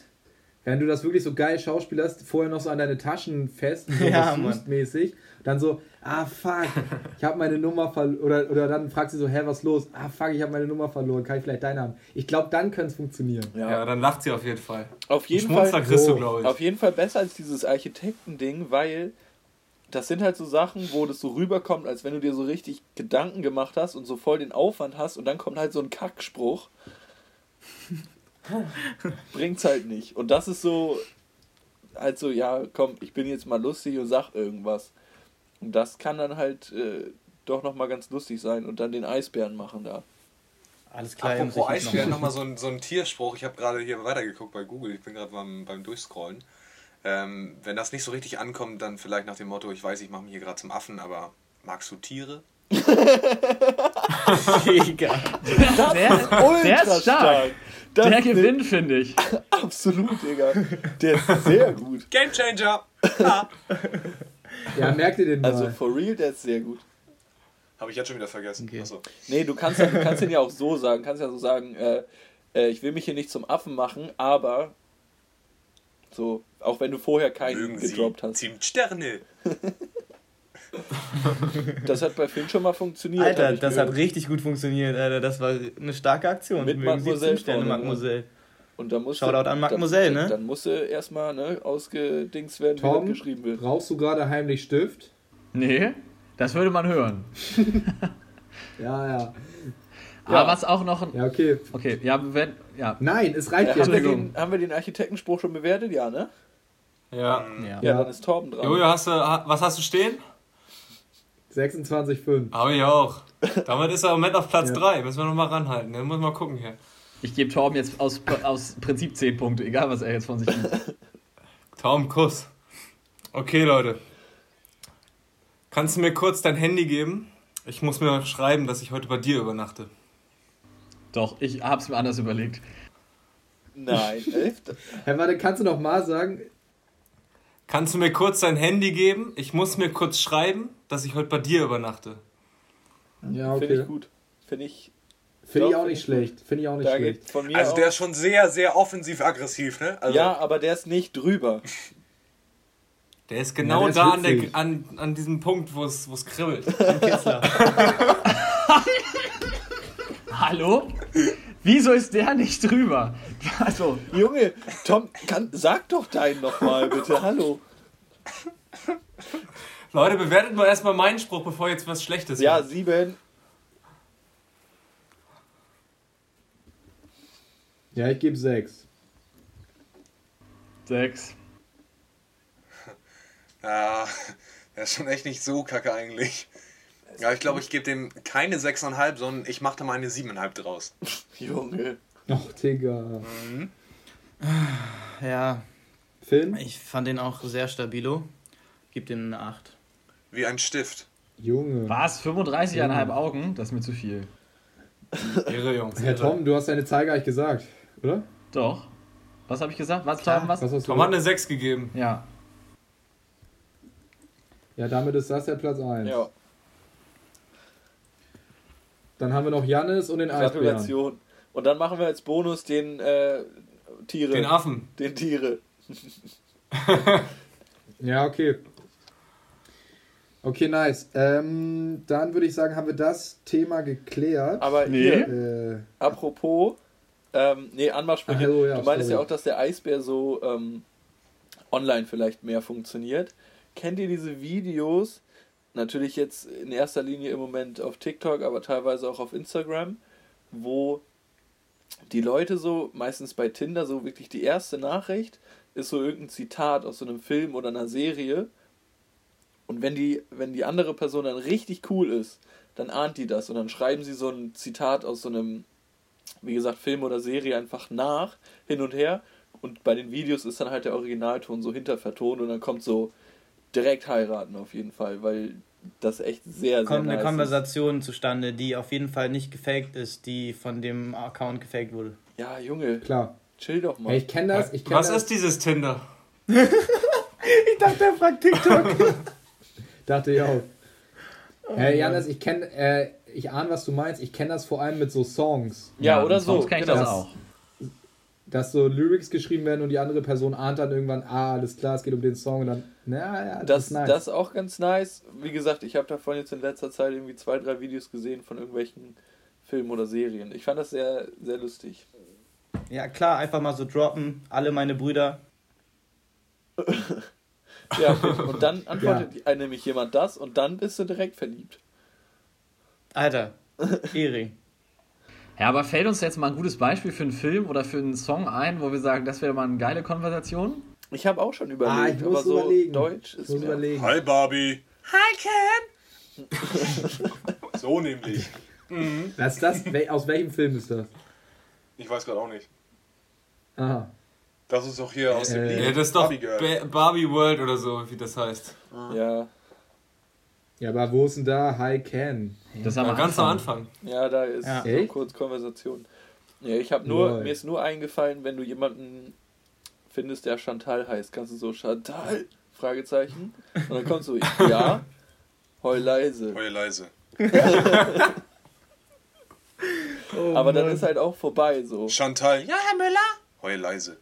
wenn du das wirklich so geil schauspielerst, vorher noch so an deine Taschen fest, so [LAUGHS] Ja, mäßig, dann so, ah fuck, ich habe meine Nummer verloren, oder, oder dann fragst du so, hä, was los? Ah fuck, ich habe meine Nummer verloren, kann ich vielleicht deine haben? Ich glaube, dann könnte es funktionieren. Ja, Ja, dann lacht sie auf jeden Fall. auf jeden Fall. kriegst So. du, glaube ich. Auf jeden Fall besser als dieses Architektending, weil das sind halt so Sachen, wo das so rüberkommt, als wenn du dir so richtig Gedanken gemacht hast und so voll den Aufwand hast und dann kommt halt so ein Kackspruch. [LAUGHS] Bringt's halt nicht. Und das ist so, halt so, ja, komm, ich bin jetzt mal lustig und sag irgendwas. Und das kann dann halt äh, doch nochmal ganz lustig sein und dann den Eisbären machen da. Alles klar, Apropos Eisbären, noch- nochmal so ein, so ein Tierspruch. Ich habe gerade hier weitergeguckt bei Google. Ich bin gerade beim, beim Durchscrollen. Ähm, wenn das nicht so richtig ankommt, dann vielleicht nach dem Motto, ich weiß, ich mache mich hier gerade zum Affen, aber magst du Tiere? Digga. Der, der ist stark. Das Der ist gewinnt, finde ich. [LAUGHS] Absolut, Digga. Der ist sehr gut. Game Changer! [LAUGHS] Ja, [LAUGHS] merkt ihr den mal? Also for real, der ist sehr gut. Habe ich jetzt schon wieder vergessen. Okay. Achso. Nee, du kannst, du kannst ihn ja auch so sagen. kannst ja so sagen, äh, äh, ich will mich hier nicht zum Affen machen, aber so, auch wenn du vorher keinen Mögen Sie gedroppt hast. Zimtsterne. [LAUGHS] [LAUGHS] Das hat bei Finn schon mal funktioniert. Alter, das hat gehört. richtig gut funktioniert, Alter. Das war eine starke Aktion. Mit Mögen Sie Mademoiselle Zimtsterne, vorne, ne? Mademoiselle. Und dann musste, Shoutout an dann- Mademoiselle, ne? Dann musste erstmal ne, ausgedings werden, wie Tom, das geschrieben wird. brauchst du gerade heimlich Stift? Nee, das würde man hören. [LAUGHS] Ja, ja. Aber was auch noch ein. Ja, okay. Okay, ja, wenn. Ja. Nein, es reicht Äh, haben, wir jetzt. Entschuldigung. den, haben wir den Architektenspruch schon bewertet? Ja, ne? Ja. Ja. Ja, Ja. dann ist Torben dran. Jojo, hast du, was hast du stehen? 26,5. Habe ich auch. Damit ist er im Moment auf Platz Ja. 3. Müssen wir nochmal ranhalten. Ne? Muss mal gucken hier. Ich gebe Torben jetzt aus, aus Prinzip 10 Punkte, egal was er jetzt von sich gibt. [LAUGHS] Taum, Kuss. Okay, Leute. Kannst du mir kurz dein Handy geben? Ich muss mir schreiben, dass ich heute bei dir übernachte. Doch, ich hab's mir anders überlegt. Nein, [LAUGHS] elf. Hä, warte, kannst du noch mal sagen? Kannst du mir kurz dein Handy geben? Ich muss mir kurz schreiben, dass ich heute bei dir übernachte. Ja, Finde ich okay. gut. Finde ich, Finde ich auch nicht ich schlecht. Finde ich auch nicht da schlecht. geht von mir Also auch, der ist schon sehr, sehr offensiv-aggressiv, ne? Also, Ja, aber der ist nicht drüber. Der ist genau der ist da an, der, an, an diesem Punkt, wo es wo es kribbelt. [LAUGHS] [LAUGHS] Hallo? Wieso ist der nicht drüber? [LAUGHS] Also, Junge, Tom, kann, sag doch deinen nochmal bitte. Hallo. Leute, bewertet mal erstmal meinen Spruch, bevor jetzt was Schlechtes Ja, wird. sieben. Ja, ich gebe 6. 6. Ja, der ist schon echt nicht so kacke eigentlich. Ja, ich glaube, ich gebe dem keine 6,5, sondern ich mache da mal eine 7,5 draus. [LAUGHS] Junge. Ach, Digga. Ja, Finn? ich fand den auch sehr stabilo. Gib dem eine 8. Wie ein Stift. Junge. Was? 35,5 Augen? Das ist mir zu viel. Irre, Jungs. Herr. Tom, du hast deine Zahl gar nicht gesagt, oder? Doch. Was habe ich gesagt? Was, Tom? Was? Was hast du Tom hat eine 6 gegeben. Ja. Ja, damit ist das der Platz 1. Ja, Dann haben wir noch Jannis und den Eisbären. Gratulation. Und dann machen wir als Bonus den äh, Tiere. Den Affen. Den Tiere. [LAUGHS] Ja, okay. Okay, nice. Ähm, dann würde ich sagen, haben wir das Thema geklärt. Aber Nee. hier, Äh, apropos, ähm, nee, Anmachsprüche. Ach so, ja, du meinst ja auch, dass der Eisbär so ähm, online vielleicht mehr funktioniert. Kennt ihr diese Videos? Natürlich jetzt in erster Linie im Moment auf TikTok, aber teilweise auch auf Instagram, wo die Leute so, meistens bei Tinder, so wirklich die erste Nachricht ist so irgendein Zitat aus so einem Film oder einer Serie. Und wenn die, wenn die andere Person dann richtig cool ist, dann ahnt die das und dann schreiben sie so ein Zitat aus so einem, wie gesagt, Film oder Serie einfach nach, hin und her. Und bei den Videos ist dann halt der Originalton so hintervertont und dann kommt so direkt heiraten auf jeden Fall, weil das echt sehr, sehr Kommt eine nice Konversation zustande, die auf jeden Fall nicht gefaked ist, die von dem Account gefaked wurde. ist. Ja, Junge, klar. chill doch mal. Ich kenne das. Ich kenn Was das. ist dieses Tinder? [LAUGHS] Ich dachte, er fragt TikTok. [LAUGHS] Dachte ich auch. Äh, Janis, ich kenne, äh, ich ahne, was du meinst. Ich kenne das vor allem mit so Songs. ja, oder mit Songs so. kenn ich genau. das auch. Dass so Lyrics geschrieben werden und die andere Person ahnt dann irgendwann, ah, alles klar, es geht um den Song und dann, na ja, das, Das, ist nice. das ist auch ganz nice. Wie gesagt, ich habe davon jetzt in letzter Zeit irgendwie zwei, drei Videos gesehen von irgendwelchen Filmen oder Serien. Ich fand das sehr, sehr lustig. Ja, klar, einfach mal so droppen. Alle meine Brüder. [LAUGHS] Ja, okay. und dann antwortet ja. nämlich jemand das und dann bist du direkt verliebt. Alter, Ehring. Ja, aber fällt uns jetzt mal ein gutes Beispiel für einen Film oder für einen Song ein, wo wir sagen, das wäre mal eine geile Konversation? Ich habe auch schon ah, überlegt, ich aber muss so überlegen. Deutsch ich ist muss mir... überlegen. Hi Barbie. Hi Ken. [LAUGHS] so nämlich. Was ist das? Aus welchem Film ist das? Ich weiß gerade auch nicht. Aha. Das ist doch hier aus dem Äh, Lied. Ja, das ist doch Barbie Barbie World oder so, wie das heißt. Ja, Ja, aber wo ist denn da Hi Ken? Das Ja, haben wir ganz am Anfang. ja, da ist Ja. so kurz Konversation. Ja, ich habe nur, Lol. mir ist nur eingefallen, wenn du jemanden findest, der Chantal heißt, kannst du so Chantal? Fragezeichen. Und dann kommst du, [LAUGHS] ja, heul leise. Heul leise. Oh, [LAUGHS] Aber dann ist halt auch vorbei so. Chantal. Ja, Herr Müller. Heul leise.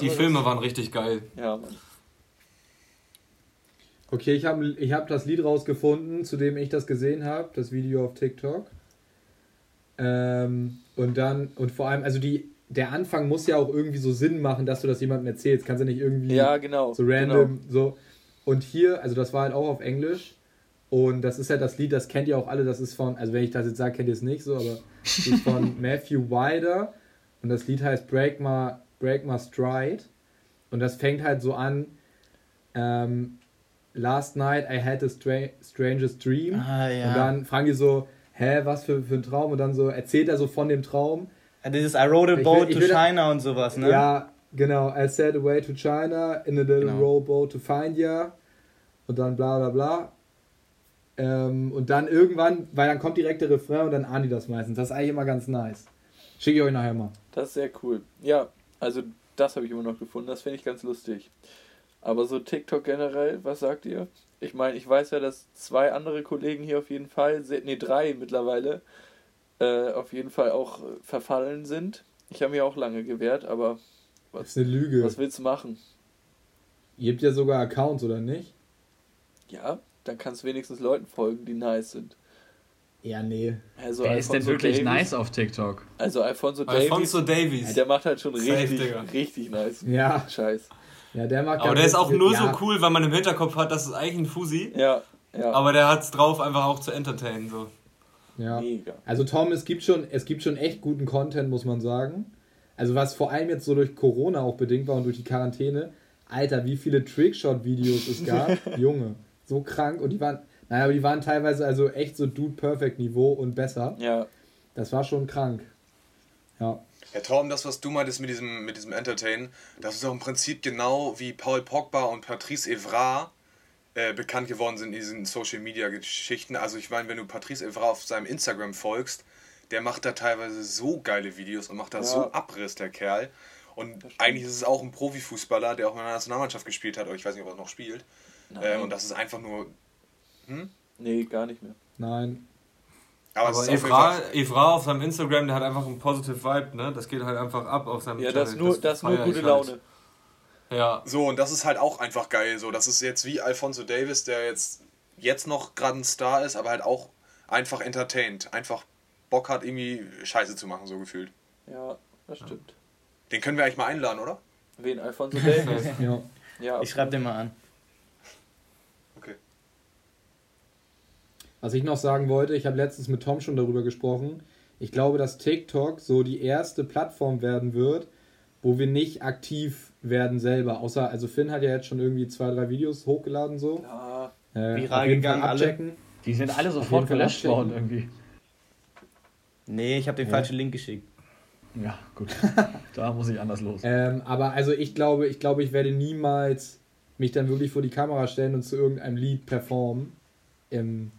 Die. Filme waren richtig geil. Ja, Mann. Okay, ich habe ich hab das Lied rausgefunden, zu dem ich das gesehen habe, das Video auf TikTok. Ähm, und dann, und vor allem, also die, der Anfang muss ja auch irgendwie so Sinn machen, dass du das jemandem erzählst. Kannst ja nicht irgendwie Ja, genau. so random, so. Und hier, also das war halt auch auf Englisch. Und das ist halt das Lied, das kennt ihr auch alle, das ist von, also wenn ich das jetzt sage, kennt ihr es nicht so, aber das ist von [LAUGHS] Matthew Wilder. Und das Lied heißt Break My, Break My Stride. Und das fängt halt so an, ähm, Last night I had the stra strangest dream. Ah, ja. Und dann fragen die so, hä, was für, für ein Traum? Und dann so erzählt er so von dem Traum. Dieses I rode a boat will- to will- China und sowas, ne? Ja, genau. I said away to China in a little Genau. rowboat to find ya. Und dann bla bla bla. Ähm, und dann irgendwann, weil dann kommt direkt der Refrain und dann ahnen die das meistens. Das ist eigentlich immer ganz nice. Schicke ich euch nachher mal. Das ist sehr cool. Ja, also das habe ich immer noch gefunden. Das finde ich ganz lustig. Aber so TikTok generell, was sagt ihr? Ich meine, ich weiß ja, dass zwei andere Kollegen hier auf jeden Fall, se- nee, drei mittlerweile, äh, auf jeden Fall auch äh, verfallen sind. Ich habe mich auch lange gewehrt, aber Das ist eine Lüge. was willst du machen? Ihr habt ja sogar Accounts, oder nicht? Ja, dann kannst du wenigstens Leuten folgen, die nice sind. Ja, nee. Also Wer ist denn Alfonso wirklich Davies- nice auf TikTok? Also Alfonso Davies, Alfonso Davies. der macht halt schon Safe, richtig, Digga. richtig nice Ja, Scheiß. Ja der mag Aber der ist auch nur ja, so cool, weil man im Hinterkopf hat, das ist eigentlich ein Fusi. Ja, ja, Aber der hat's drauf, einfach auch zu entertainen. So. Ja. mega. Also Tom, es gibt schon, es gibt schon echt guten Content, muss man sagen. Also was vor allem jetzt so durch Corona auch bedingt war und durch die Quarantäne. Alter, wie viele Trickshot-Videos es gab. [LAUGHS] Junge, so krank. Und die waren, naja, aber die waren teilweise also echt so Dude-Perfect-Niveau und besser. Ja, Das war schon krank. Ja. Ja, Torben, das, was du meintest mit diesem, mit diesem Entertain, das ist auch im Prinzip genau wie Paul Pogba und Patrice Evra äh, bekannt geworden sind in diesen Social Media Geschichten. Also ich meine, wenn du Patrice Evra auf seinem Instagram folgst, der macht da teilweise so geile Videos und macht da Ja. so Abriss, der Kerl. Und eigentlich ist es auch ein Profifußballer, der auch in der Nationalmannschaft gespielt hat, oder ich weiß nicht, ob er noch spielt. Ähm, und das ist einfach nur. Nee, gar nicht mehr. Nein. Aber, Aber ist auf Evra, Evra auf seinem Instagram, der hat einfach einen positive Vibe, ne? Das geht halt einfach ab auf seinem Ja, das nur, das ist nur gute halt. Laune. Ja, So, und das ist halt auch einfach geil. So, das ist jetzt wie Alfonso Davis, der jetzt, jetzt noch gerade ein Star ist, aber halt auch einfach entertained. Einfach Bock hat, irgendwie Scheiße zu machen, so gefühlt. Ja, das stimmt. Den können wir eigentlich mal einladen, oder? Wen? Alfonso Davis? [LAUGHS] Ja. ja, Ich schreibe den mal an. Okay. Was ich noch sagen wollte, ich habe letztens mit Tom schon darüber gesprochen. Ich glaube, dass TikTok so die erste Plattform werden wird, wo wir nicht aktiv werden selber. Außer, also Finn hat ja jetzt schon irgendwie zwei, drei Videos hochgeladen so. ja, Äh, Viral gegangen, Fall alle. abchecken. Die sind alle sofort gelöscht abchecken. worden irgendwie. Nee, ich habe den Ja. falschen Link geschickt. Ja, gut. [LAUGHS] da muss ich anders los. Ähm, aber also ich glaube, ich glaube, ich werde niemals mich dann wirklich vor die Kamera stellen und zu irgendeinem Lied performen. Ähm,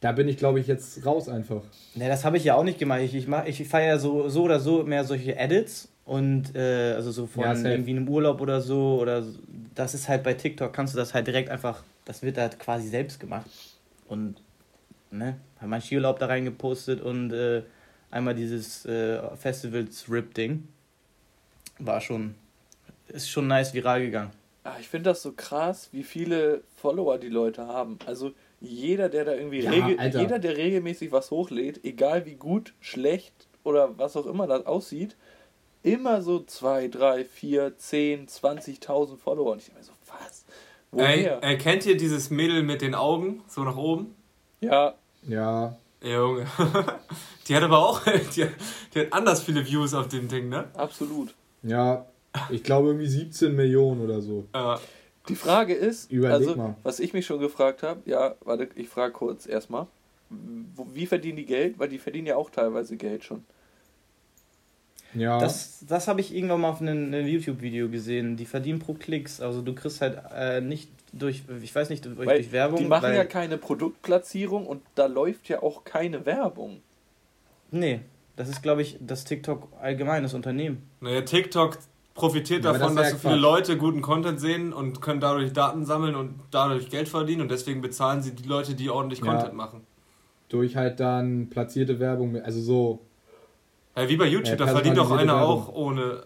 da bin ich, glaube ich, jetzt raus einfach. Ne, das habe ich ja auch nicht gemacht. Ich, ich, mach- ich feiere ja so, so oder so mehr solche Edits und äh, also so von Ja, irgendwie einem Urlaub oder so oder so. das ist halt bei TikTok kannst du das halt direkt einfach, das wird halt quasi selbst gemacht und ne, habe mein Skiurlaub da reingepostet und äh, einmal dieses äh, Festivals Rip Ding war schon ist schon nice viral gegangen. Ah, ich finde das so krass, wie viele Follower die Leute haben. Also jeder, der da irgendwie Ja, regel Alter. jeder, der regelmäßig was hochlädt, egal wie gut, schlecht oder was auch immer das aussieht, immer so 2, 3, 4, 10, 20.000 Follower. Und ich denke mir so, was? Ey, Woher? ey, kennt ihr dieses Mädel mit den Augen, so nach oben? Ja, Ja, Junge. [LAUGHS] Die hat aber auch, [LAUGHS] die, hat- die hat anders viele Views auf dem Ding, ne? absolut. ja. Ich glaube irgendwie 17 Millionen oder so. Äh, Die Frage ist, Überleg also, mal. was ich mich schon gefragt habe, ja, warte, ich frage kurz erstmal, wie verdienen die Geld? Weil die verdienen ja auch teilweise Geld schon. Ja. Das, das habe ich irgendwann mal auf einem, einem YouTube-Video gesehen. Die verdienen pro Klicks. Also du kriegst halt äh, nicht durch, ich weiß nicht, durch, Weil durch Werbung. die machen weil, ja keine Produktplatzierung und da läuft ja auch keine Werbung. Nee, das ist, glaube ich, das TikTok allgemeines Unternehmen. naja, TikTok profitiert Ja, davon, das dass so viele Quatsch. Leute guten Content sehen und können dadurch Daten sammeln und dadurch Geld verdienen und deswegen bezahlen sie die Leute, die ordentlich Ja. Content machen. durch halt dann platzierte Werbung, also so, Ja, wie bei YouTube, Ja, da verdient doch einer Werbung. auch ohne,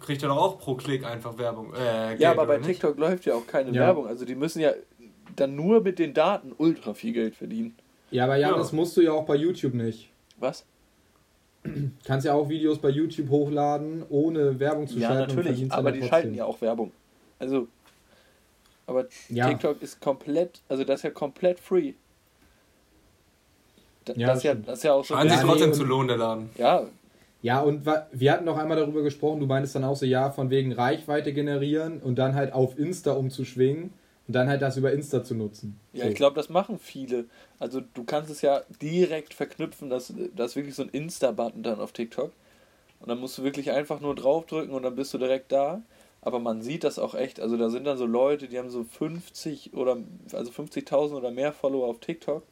kriegt er doch auch pro Klick einfach Werbung. Äh, Geld, ja, aber bei nicht? TikTok läuft ja auch keine Ja. Werbung. Also die müssen ja dann nur mit den Daten ultra viel Geld verdienen. ja, aber ja, Ja. das musst du ja auch bei YouTube nicht. Was? [CLEARS THROAT] Kannst ja auch Videos bei YouTube hochladen, ohne Werbung zu Ja, schalten. und natürlich, aber die trotzdem. schalten ja auch Werbung. Also, aber Ja. TikTok ist komplett, also das ist ja komplett free. Da, Ja, das, ist ja, das ist ja auch so. Scheint sich Ja, trotzdem und- zu lohnen, der Laden. Ja, Ja, und wir hatten noch einmal darüber gesprochen, du meintest dann auch so, ja, von wegen Reichweite generieren und dann halt auf Insta umzuschwingen und dann halt das über Insta zu nutzen. Ja, So. ich glaube, das machen viele. Also du kannst es ja direkt verknüpfen, dass das ist wirklich so ein Insta-Button dann auf TikTok. Und dann musst du wirklich einfach nur draufdrücken und dann bist du direkt da. Aber man sieht das auch echt. Also da sind dann so Leute, die haben so 50 oder also 50.000 oder mehr Follower auf TikTok.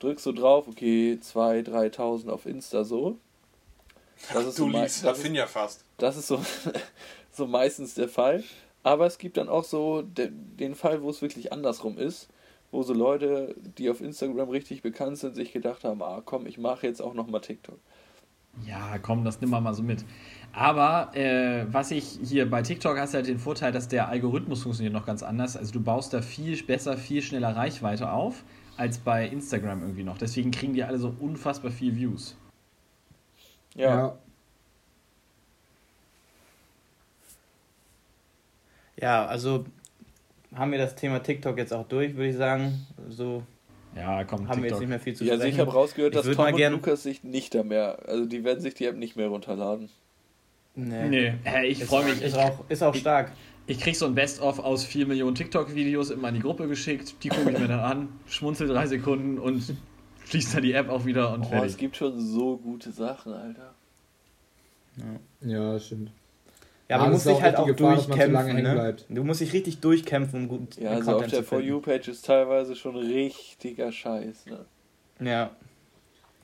Drückst du drauf, okay, 2.000, 3.000 auf Insta so. Das ist so, Du mei- liest das ist, Raffinia fast. das ist so, [LAUGHS] so meistens der Fall. Aber es gibt dann auch so de, den Fall, wo es wirklich andersrum ist, wo so Leute, die auf Instagram richtig bekannt sind, sich gedacht haben, ah komm, ich mache jetzt auch nochmal TikTok. Ja, komm, das nehmen wir mal so mit. Aber äh, was ich hier bei TikTok hast du halt den Vorteil, dass der Algorithmus funktioniert noch ganz anders. Also du baust da viel besser, viel schneller Reichweite auf als bei Instagram irgendwie noch. Deswegen kriegen die alle so unfassbar viel Views. Ja, ja. Ja, also haben wir das Thema TikTok jetzt auch durch, würde ich sagen. So Ja, komm, haben wir jetzt TikTok. nicht mehr viel zu ja also ich habe rausgehört, Ich dass Tom mal und gern- Lukas sich nicht da mehr, also die werden sich die App nicht mehr runterladen. Nee. Nee, äh, ich Ist- freue mich. Ist Ich, auch, ist auch stark. ich krieg so ein Best-of aus 4 Millionen TikTok-Videos immer in die Gruppe geschickt. Die gucke ich mir dann an, schmunzel drei Sekunden und schließe dann die App auch wieder und Oh, es fertig. gibt schon so gute Sachen, Alter. Ja, stimmt. Ja, aber Ja, du das musst ist dich auch halt auch Gefahr, man durchkämpfen. Ne? bleibt. Du musst dich richtig durchkämpfen, um gut Ja, also auf Content der zu For. You-Page ist teilweise schon richtiger Scheiß. Ne? Ja.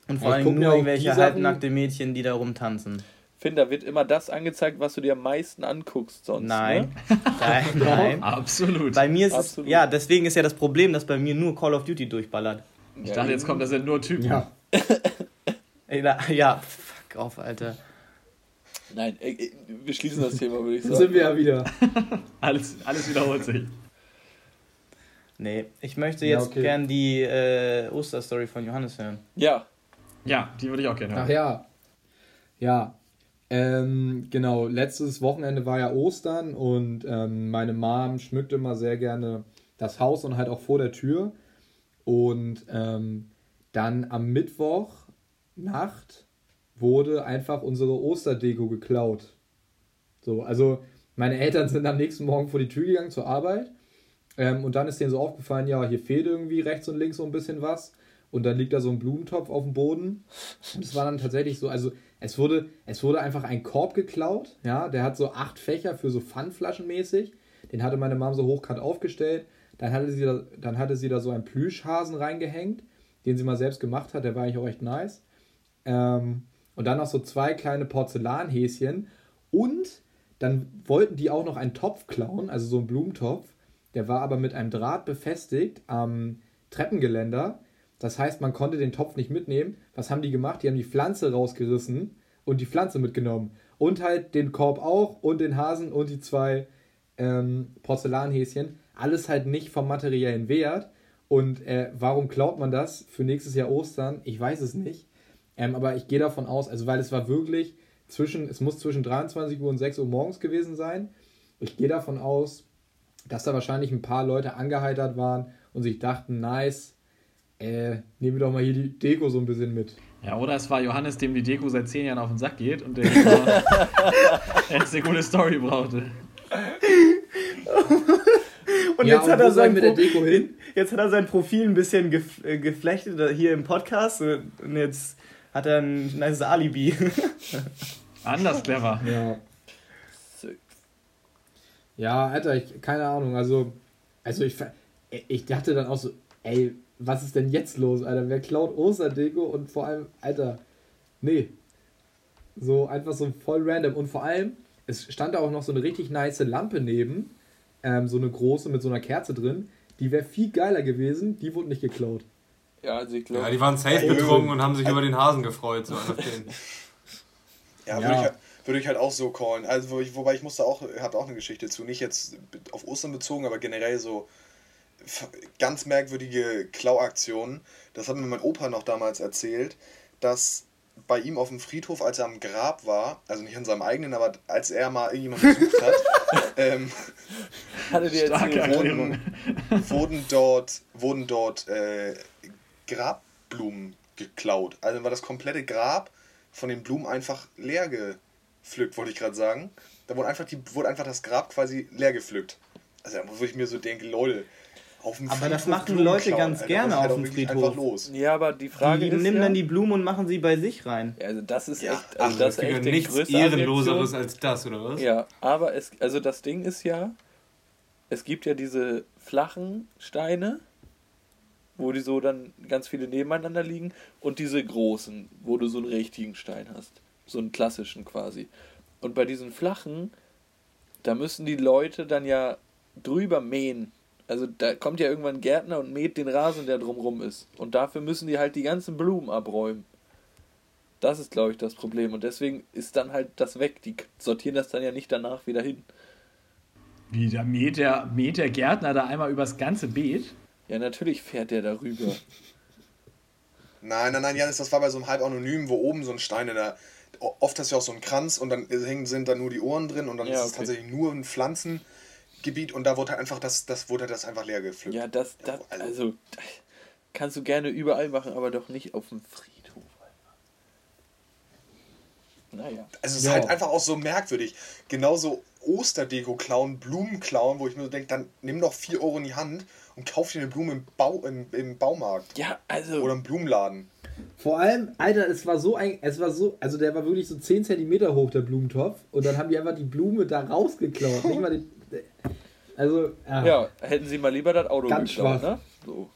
Und vor allem nur irgendwelche halbnackte Mädchen, die da rumtanzen. Finn, da wird immer das angezeigt, was du dir am meisten anguckst sonst. Nein. Ne? [LAUGHS] Nein, [LAUGHS] nein. Absolut. Bei mir ist Absolut. es, ja, deswegen ist ja das Problem, dass bei mir nur Call of Duty durchballert. ich dachte, jetzt kommt, das sind nur Typen. Ja. [LAUGHS] Ey, da, ja, fuck auf, Alter. Nein, äh, äh, wir schließen das Thema, würde ich Da sagen. sind wir ja wieder. [LAUGHS] Alles, alles wiederholt sich. Nee, ich möchte Ja, jetzt okay. gern die äh, Osterstory von Johannes hören. Ja, Ja, die würde ich auch gerne hören. Ach ja. Ja. Ähm, genau, letztes Wochenende war ja Ostern und ähm, meine Mom schmückt immer sehr gerne das Haus und halt auch vor der Tür. Und ähm, dann am Mittwoch Nacht wurde einfach unsere Osterdeko geklaut. So, also meine Eltern sind am nächsten Morgen vor die Tür gegangen zur Arbeit. Ähm, und dann ist denen so aufgefallen, ja, hier fehlt irgendwie rechts und links so ein bisschen was. Und dann liegt da so ein Blumentopf auf dem Boden. Und es war dann tatsächlich so, also es wurde, es wurde einfach ein Korb geklaut, ja, der hat so acht Fächer für so Pfandflaschen mäßig. Den hatte meine Mom so hochkant aufgestellt. Dann hatte sie da, dann hatte sie da so einen Plüschhasen reingehängt, den sie mal selbst gemacht hat, der war eigentlich auch echt nice. Ähm, und dann noch so zwei kleine Porzellanhäschen. Und dann wollten die auch noch einen Topf klauen, also so einen Blumentopf. Der war aber mit einem Draht befestigt am Treppengeländer. Das heißt, man konnte den Topf nicht mitnehmen. Was haben die gemacht? Die haben die Pflanze rausgerissen und die Pflanze mitgenommen. Und halt den Korb auch und den Hasen und die zwei ähm, Porzellanhäschen. Alles halt nicht vom materiellen Wert. Und äh, warum klaut man das für nächstes Jahr Ostern? Ich weiß es nicht. Ähm, aber ich gehe davon aus, also weil es war wirklich zwischen, es muss zwischen 23 Uhr und 6 Uhr morgens gewesen sein. Ich gehe davon aus, dass da wahrscheinlich ein paar Leute angeheitert waren und sich dachten, nice, äh, nehmen wir doch mal hier die Deko so ein bisschen mit. Ja, oder es war Johannes, dem die Deko seit zehn Jahren auf den Sack geht und der jetzt [LAUGHS] eine gute Story brauchte. [LAUGHS] Und Ja, jetzt, und hat er sein mit der Pro- Deko hin? jetzt hat er sein Profil ein bisschen gef äh, geflechtet äh, hier im Podcast und jetzt hat er ein nice Alibi. [LAUGHS] Anders clever. Ja. Ja, Alter, ich, keine Ahnung, also, also ich, ver- ich dachte dann auch so, ey, was ist denn jetzt los, Alter? Wer klaut Osterdeko und vor allem, Alter, nee. So einfach so voll random und vor allem, es stand da auch noch so eine richtig nice Lampe neben, ähm, so eine große mit so einer Kerze drin, die wäre viel geiler gewesen, die wurde nicht geklaut. Ja, also ich glaube. Ja, die waren safe betrunken und haben sich über den Hasen gefreut. So. Ja, Ja. würde ich, halt- würde ich halt auch so callen. Also, wo ich, wobei ich musste auch, habe auch eine Geschichte zu. Nicht jetzt auf Ostern bezogen, aber generell so ganz merkwürdige Klauaktionen. Das hat mir mein Opa noch damals erzählt, dass bei ihm auf dem Friedhof, als er am Grab war, also nicht an seinem eigenen, aber als er mal irgendjemanden besucht hat, [LAUGHS] ähm, Hatte erzählt, Erklärung. wurden dort, wurden dort äh, Grabblumen geklaut. Also war das komplette Grab von den Blumen einfach leer gepflückt, wollte ich gerade sagen. Da wurde einfach, die, wurde einfach das Grab quasi leer gepflückt. Also wo ich mir so denke, Leute, auf dem Aber das Friedhof machen Blumen Leute klauen, ganz Alter, gerne auf dem Friedhof. Einfach los. Ja, aber die Frage Die ist. nehmen ja, dann die Blumen und machen sie bei sich rein. Ja, also das ist Ja, echt. Also ach, das Es ist echt nichts Ehrenloseres als das, oder was? Ja, aber es, also das Ding ist ja, es gibt ja diese flachen Steine, wo die so dann ganz viele nebeneinander liegen, und diese großen, wo du so einen richtigen Stein hast. So einen klassischen quasi. Und bei diesen flachen, da müssen die Leute dann ja drüber mähen. Also da kommt ja irgendwann ein Gärtner und mäht den Rasen, der drumrum ist. Und dafür müssen die halt die ganzen Blumen abräumen. Das ist, glaube ich, das Problem. Und deswegen ist dann halt das weg. Die sortieren das dann ja nicht danach wieder hin. Wie, da mäht der, mäht der Gärtner da einmal übers ganze Beet? Ja, natürlich fährt der darüber. [LAUGHS] Nein, nein, nein, Janis, das war bei so einem halb anonymen, wo oben so ein Stein in der. Oft hast du ja auch so einen Kranz und dann hängen, sind da nur die Ohren drin und dann Ja, ist es okay. tatsächlich nur ein Pflanzengebiet und da wurde halt einfach das, das wurde halt das einfach leer gepflückt. Ja, das, das, also- also, kannst du gerne überall machen, aber doch nicht auf dem Friedhof. Alter. Naja. Also es ist Ja. halt einfach auch so merkwürdig. Genauso Osterdeko klauen, Blumen klauen, wo ich mir so denke, dann nimm doch 4 Euro in die Hand und kauf dir eine Blume im, Bau, im, im Baumarkt Ja, also, oder im Blumenladen. Vor allem, Alter, es war so ein, es war so, also der war wirklich so 10 cm hoch, der Blumentopf. Und dann haben die einfach die Blume da rausgeklaut. Nicht mal den, also, ja. Ja, hätten sie mal lieber das Auto Ganz geklaut, schwach. ne? So.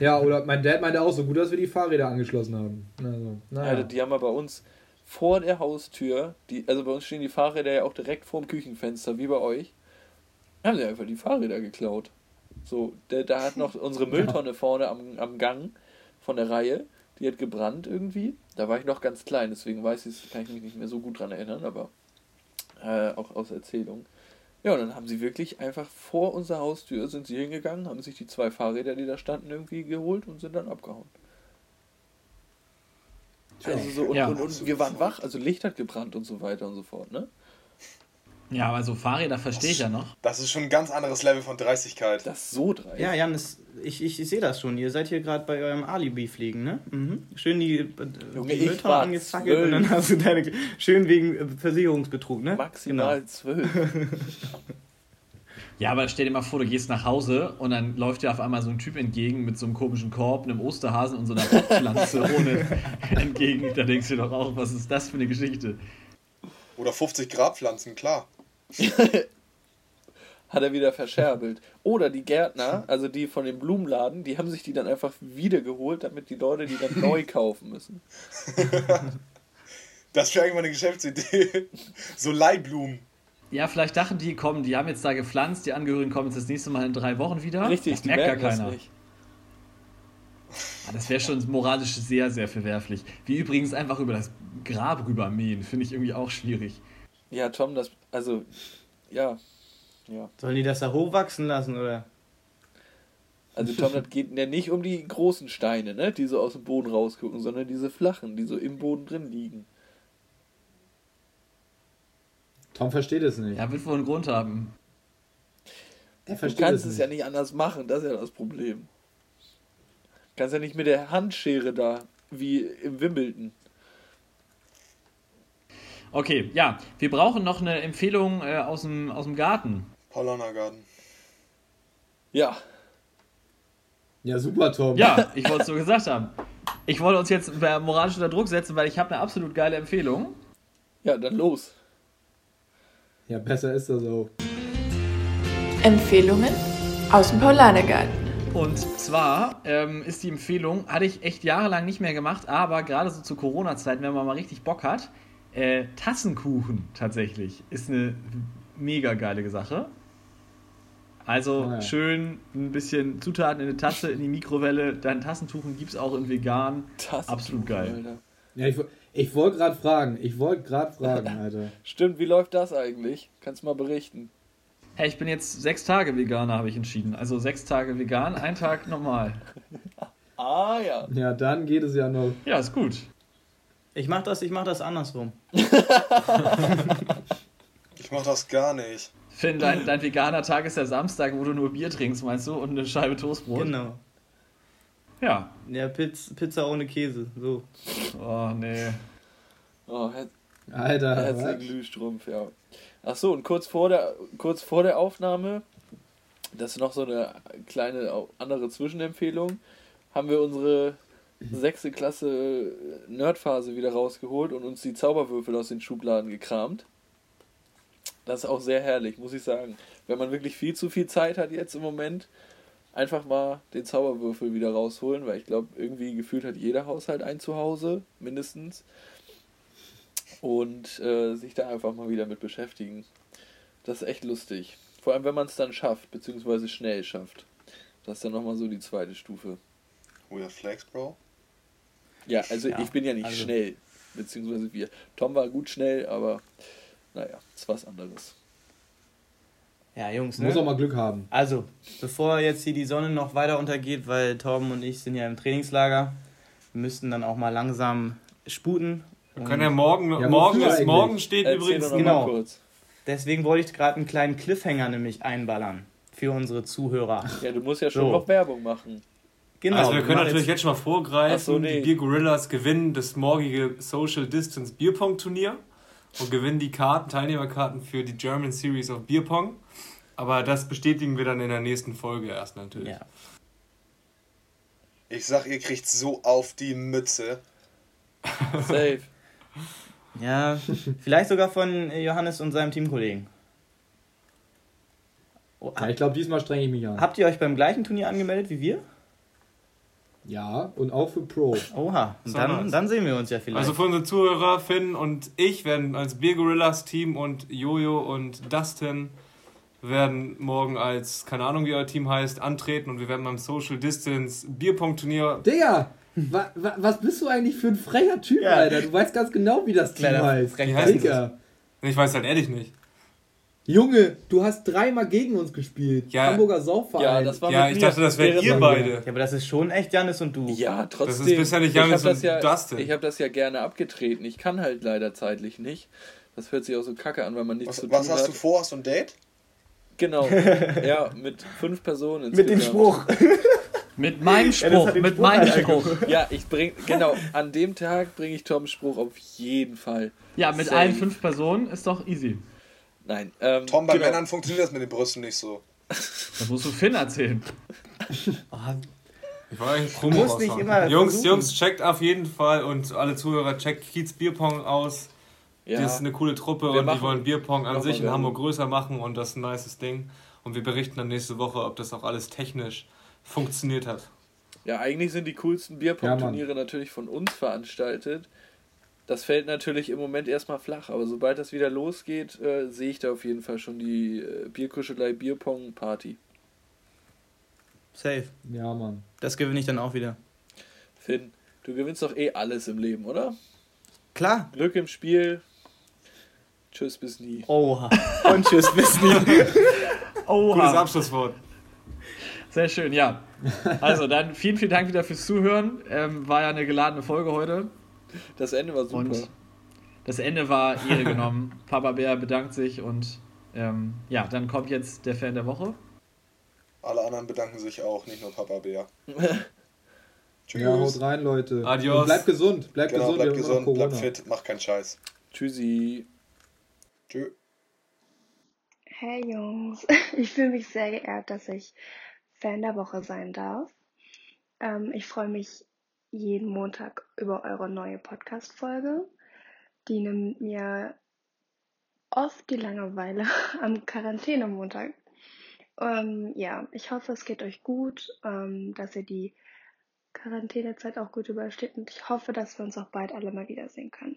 Ja, oder mein Dad meinte auch so gut, dass wir die Fahrräder angeschlossen haben. Also, naja. Alter, die haben wir bei uns vor der Haustür, die, also bei uns stehen die Fahrräder ja auch direkt vorm Küchenfenster, wie bei euch. Haben sie einfach die Fahrräder geklaut. So, der, da hat noch unsere Mülltonne vorne am, am Gang von der Reihe, die hat gebrannt irgendwie. Da war ich noch ganz klein, deswegen weiß ich, kann ich mich nicht mehr so gut dran erinnern, aber äh, auch aus Erzählung. Ja, und dann haben sie wirklich einfach vor unserer Haustür sind sie hingegangen, haben sich die zwei Fahrräder, die da standen, irgendwie geholt und sind dann abgehauen. Also so, und, Ja. und, und wir waren wach, also Licht hat gebrannt und so weiter und so fort, ne? Ja, aber so Fahrräder verstehe ich ja noch. Das ist schon ein ganz anderes Level von Dreistigkeit. Das ist so dreist. Ja, Jan, das, ich, ich, ich sehe das schon. Ihr seid hier gerade bei eurem Alibi-Fliegen, ne? Mhm. Schön die, äh, Junge, die Mülltonne angezackelt zwölf. und dann hast du deine. Schön wegen Versicherungsbetrug, ne? Maximal zwölf. [LAUGHS] Ja, aber stell dir mal vor, du gehst nach Hause und dann läuft dir auf einmal so ein Typ entgegen mit so einem komischen Korb, einem Osterhasen und so einer Pflanze [LAUGHS] ohne [LAUGHS] entgegen. Da denkst du doch auch, was ist das für eine Geschichte? Oder 50 Grabpflanzen, klar. [LAUGHS] Hat er wieder verscherbelt. Oder die Gärtner, also die von dem Blumenladen, die haben sich die dann einfach wiedergeholt, damit die Leute die dann [LAUGHS] neu kaufen müssen. [LAUGHS] Das wäre irgendwann eine Geschäftsidee. So Leihblumen. Ja, vielleicht dachten die, komm, die haben jetzt da gepflanzt, die Angehörigen kommen jetzt das nächste Mal in drei Wochen wieder. Richtig, das die merkt gar merken das keiner. nicht. Ah, Das wäre schon moralisch sehr, sehr verwerflich. Wie übrigens einfach über das Grab rübermähen, finde ich irgendwie auch schwierig. Ja, Tom, das, also, ja, ja. Sollen die das da hochwachsen lassen, oder? Also Tom, das geht ja nicht um die großen Steine, ne, die so aus dem Boden rausgucken, sondern diese flachen, die so im Boden drin liegen. Tom versteht es nicht. Ja, wird wohl einen Grund haben. er Du versteht kannst es es nicht. ja nicht anders machen, das ist ja das Problem. Du kannst ja nicht mit der Handschere da, wie im Wimbledon. Okay, ja, wir brauchen noch eine Empfehlung äh, aus, dem, aus dem Garten. Paulaner Garten. Ja, Ja, super, Tom. Ja, ich wollte es so gesagt haben. Ich wollte uns jetzt moralisch unter Druck setzen, weil ich habe eine absolut geile Empfehlung. ja, dann los. Ja, besser ist das auch. Empfehlungen aus dem Paulanergarten. Und zwar ähm, ist die Empfehlung, hatte ich echt jahrelang nicht mehr gemacht, aber gerade so zu Corona-Zeiten, wenn man mal richtig Bock hat, äh, Tassenkuchen tatsächlich ist eine mega geile Sache. Also Ah, ja. schön ein bisschen Zutaten in eine Tasse, in die Mikrowelle, dann Tassentuchen gibt es auch in vegan. Absolut geil. Alter. Ja, ich, ich wollte gerade fragen. Ich wollte gerade fragen, [LAUGHS] Alter. Stimmt, wie läuft das eigentlich? Kannst du mal berichten? Hey, ich bin jetzt sechs Tage Veganer, habe ich entschieden. Also sechs Tage vegan, ein Tag normal. [LAUGHS] Ah ja. Ja, dann geht es ja noch. Ja, ist gut. Ich mach das, ich mach das andersrum. [LAUGHS] Ich mach das gar nicht. Finn, dein, dein veganer Tag ist der Samstag, wo du nur Bier trinkst, meinst du? Und eine Scheibe Toastbrot? Genau. Ja. Ja, Piz, Pizza ohne Käse. So. Oh, nee. Oh, Alter, herzlichen was? Glühstrumpf, ja. Ach so, und kurz vor der kurz vor der Aufnahme, das ist noch so eine kleine andere Zwischenempfehlung, haben wir unsere sechste Klasse Nerdphase wieder rausgeholt und uns die Zauberwürfel aus den Schubladen gekramt. Das ist auch sehr herrlich, muss ich sagen. Wenn man wirklich viel zu viel Zeit hat jetzt im Moment, einfach mal den Zauberwürfel wieder rausholen, weil ich glaube, irgendwie gefühlt hat jeder Haushalt ein Zuhause, mindestens. Und äh, sich da einfach mal wieder mit beschäftigen. Das ist echt lustig. Vor allem, wenn man es dann schafft, beziehungsweise schnell schafft. Das ist dann nochmal so die zweite Stufe. Weird Flex, Bro. Ja, also Ja, ich bin ja nicht also- schnell, beziehungsweise wir. Tom war gut schnell, aber naja, ist was anderes. Ja, Jungs, ne? Muss auch mal Glück haben. Also, bevor jetzt hier die Sonne noch weiter untergeht, weil Torben und ich sind ja im Trainingslager, wir müssten dann auch mal langsam sputen. Wir können ja morgen, Ja, morgen, ist, morgen steht Erzähl übrigens genau. mal kurz. Deswegen wollte ich gerade einen kleinen Cliffhanger nämlich einballern für unsere Zuhörer. Ja, du musst ja schon So. noch Werbung machen. Genau. also wir können natürlich jetzt schon mal vorgreifen, so, nee. die Bier Gorillas gewinnen das morgige Social Distance Bierpong Turnier und gewinnen die Karten, Teilnehmerkarten für die German Series of Bierpong. Aber das bestätigen wir dann in der nächsten Folge erst natürlich. Ja. Ich sag, ihr kriegt so auf die Mütze. [LAUGHS] Safe. Ja, vielleicht sogar von Johannes und seinem Teamkollegen. Oh, Ja, ich glaube, diesmal strenge ich mich an. Habt ihr euch beim gleichen Turnier angemeldet wie wir? Ja, und auch für Pro. Oha, So dann, nice. dann sehen wir uns ja vielleicht. Also für unsere Zuhörer, Finn und ich werden als Beer Gorillas Team und Jojo und Dustin werden morgen als, keine Ahnung wie euer Team heißt, antreten und wir werden beim Social Distance Bierpong-Turnier. Digga, wa, wa, was bist du eigentlich für ein frecher Typ, Ja. Alter? Du weißt ganz genau, wie das Team Kleiner heißt. Wie heißt. Ich weiß halt ehrlich nicht. Junge, du hast dreimal gegen uns gespielt. Ja. Hamburger Saufverein. Ja, das war Ja, ich mir. dachte, das wärt Wäre ihr beide. ja, aber das ist schon echt Janis und du. Ja, trotzdem. Das ist bisher nicht Janis das und ja, Dustin. Ich habe das ja gerne abgetreten. Ich kann halt leider zeitlich nicht. Das hört sich auch so kacke an, weil man nichts Was, zu was tun hast hat. du vor? Hast du ein Date? Genau. [LAUGHS] ja, mit fünf Personen Mit dem. Spruch. [LAUGHS] Mit meinem Spruch, den mit meinem Spruch. Ja, ich bring, genau, an dem Tag bringe ich Toms Spruch auf jeden Fall. Ja, mit Safe. allen fünf Personen ist doch easy. Nein, ähm, Tom, bei genau. Männern funktioniert das mit den Brüsten nicht so. Das musst du Finn erzählen. Ich wollte eigentlich Promo musst nicht immer Jungs, versuchen. Jungs, checkt auf jeden Fall und alle Zuhörer, checkt Kiez Bierpong aus. Ja, Das ist eine coole Truppe Wir und machen- die wollen Bierpong an sich in. Hamburg größer machen und das ist ein nices Ding. Und wir berichten dann nächste Woche, ob das auch alles technisch funktioniert hat. ja, eigentlich sind die coolsten Bierpong-Turniere natürlich von uns veranstaltet. Das fällt natürlich im Moment erstmal flach, aber sobald das wieder losgeht, äh, sehe ich da auf jeden Fall schon die äh, Bierkuschelei Bierpong-Party. safe. Ja, Mann. Das gewinne ich dann auch wieder. Finn, du gewinnst doch eh alles im Leben, oder? Klar. Glück im Spiel. Tschüss, bis nie. Oha. [LAUGHS] Und tschüss, bis nie. [LAUGHS] Gutes Oha. Abschlusswort. Sehr schön, ja. Also dann vielen, vielen Dank wieder fürs Zuhören. Ähm, war ja eine geladene Folge heute. Das Ende war super. Und das Ende war Ehre [LAUGHS] genommen. Papa Bär bedankt sich und ähm, ja, dann kommt jetzt der Fan der Woche. Alle anderen bedanken sich auch, nicht nur Papa Bär. [LAUGHS] Tschüss. Ja, haut rein, Leute. Adios. Und bleibt gesund. Bleibt genau, gesund. bleibt gesund, bleibt fit, macht keinen Scheiß. Tschüssi. Tschüss. Hey Jungs, [LAUGHS] ich fühle mich sehr geehrt, dass ich Fan der Woche sein darf. Ähm, ich freue mich jeden Montag über eure neue Podcast-Folge. Die nimmt mir oft die Langeweile [LAUGHS] am Quarantänemontag. Ähm, ja, ich hoffe, es geht euch gut, ähm, dass ihr die Quarantänezeit auch gut übersteht und ich hoffe, dass wir uns auch bald alle mal wiedersehen können.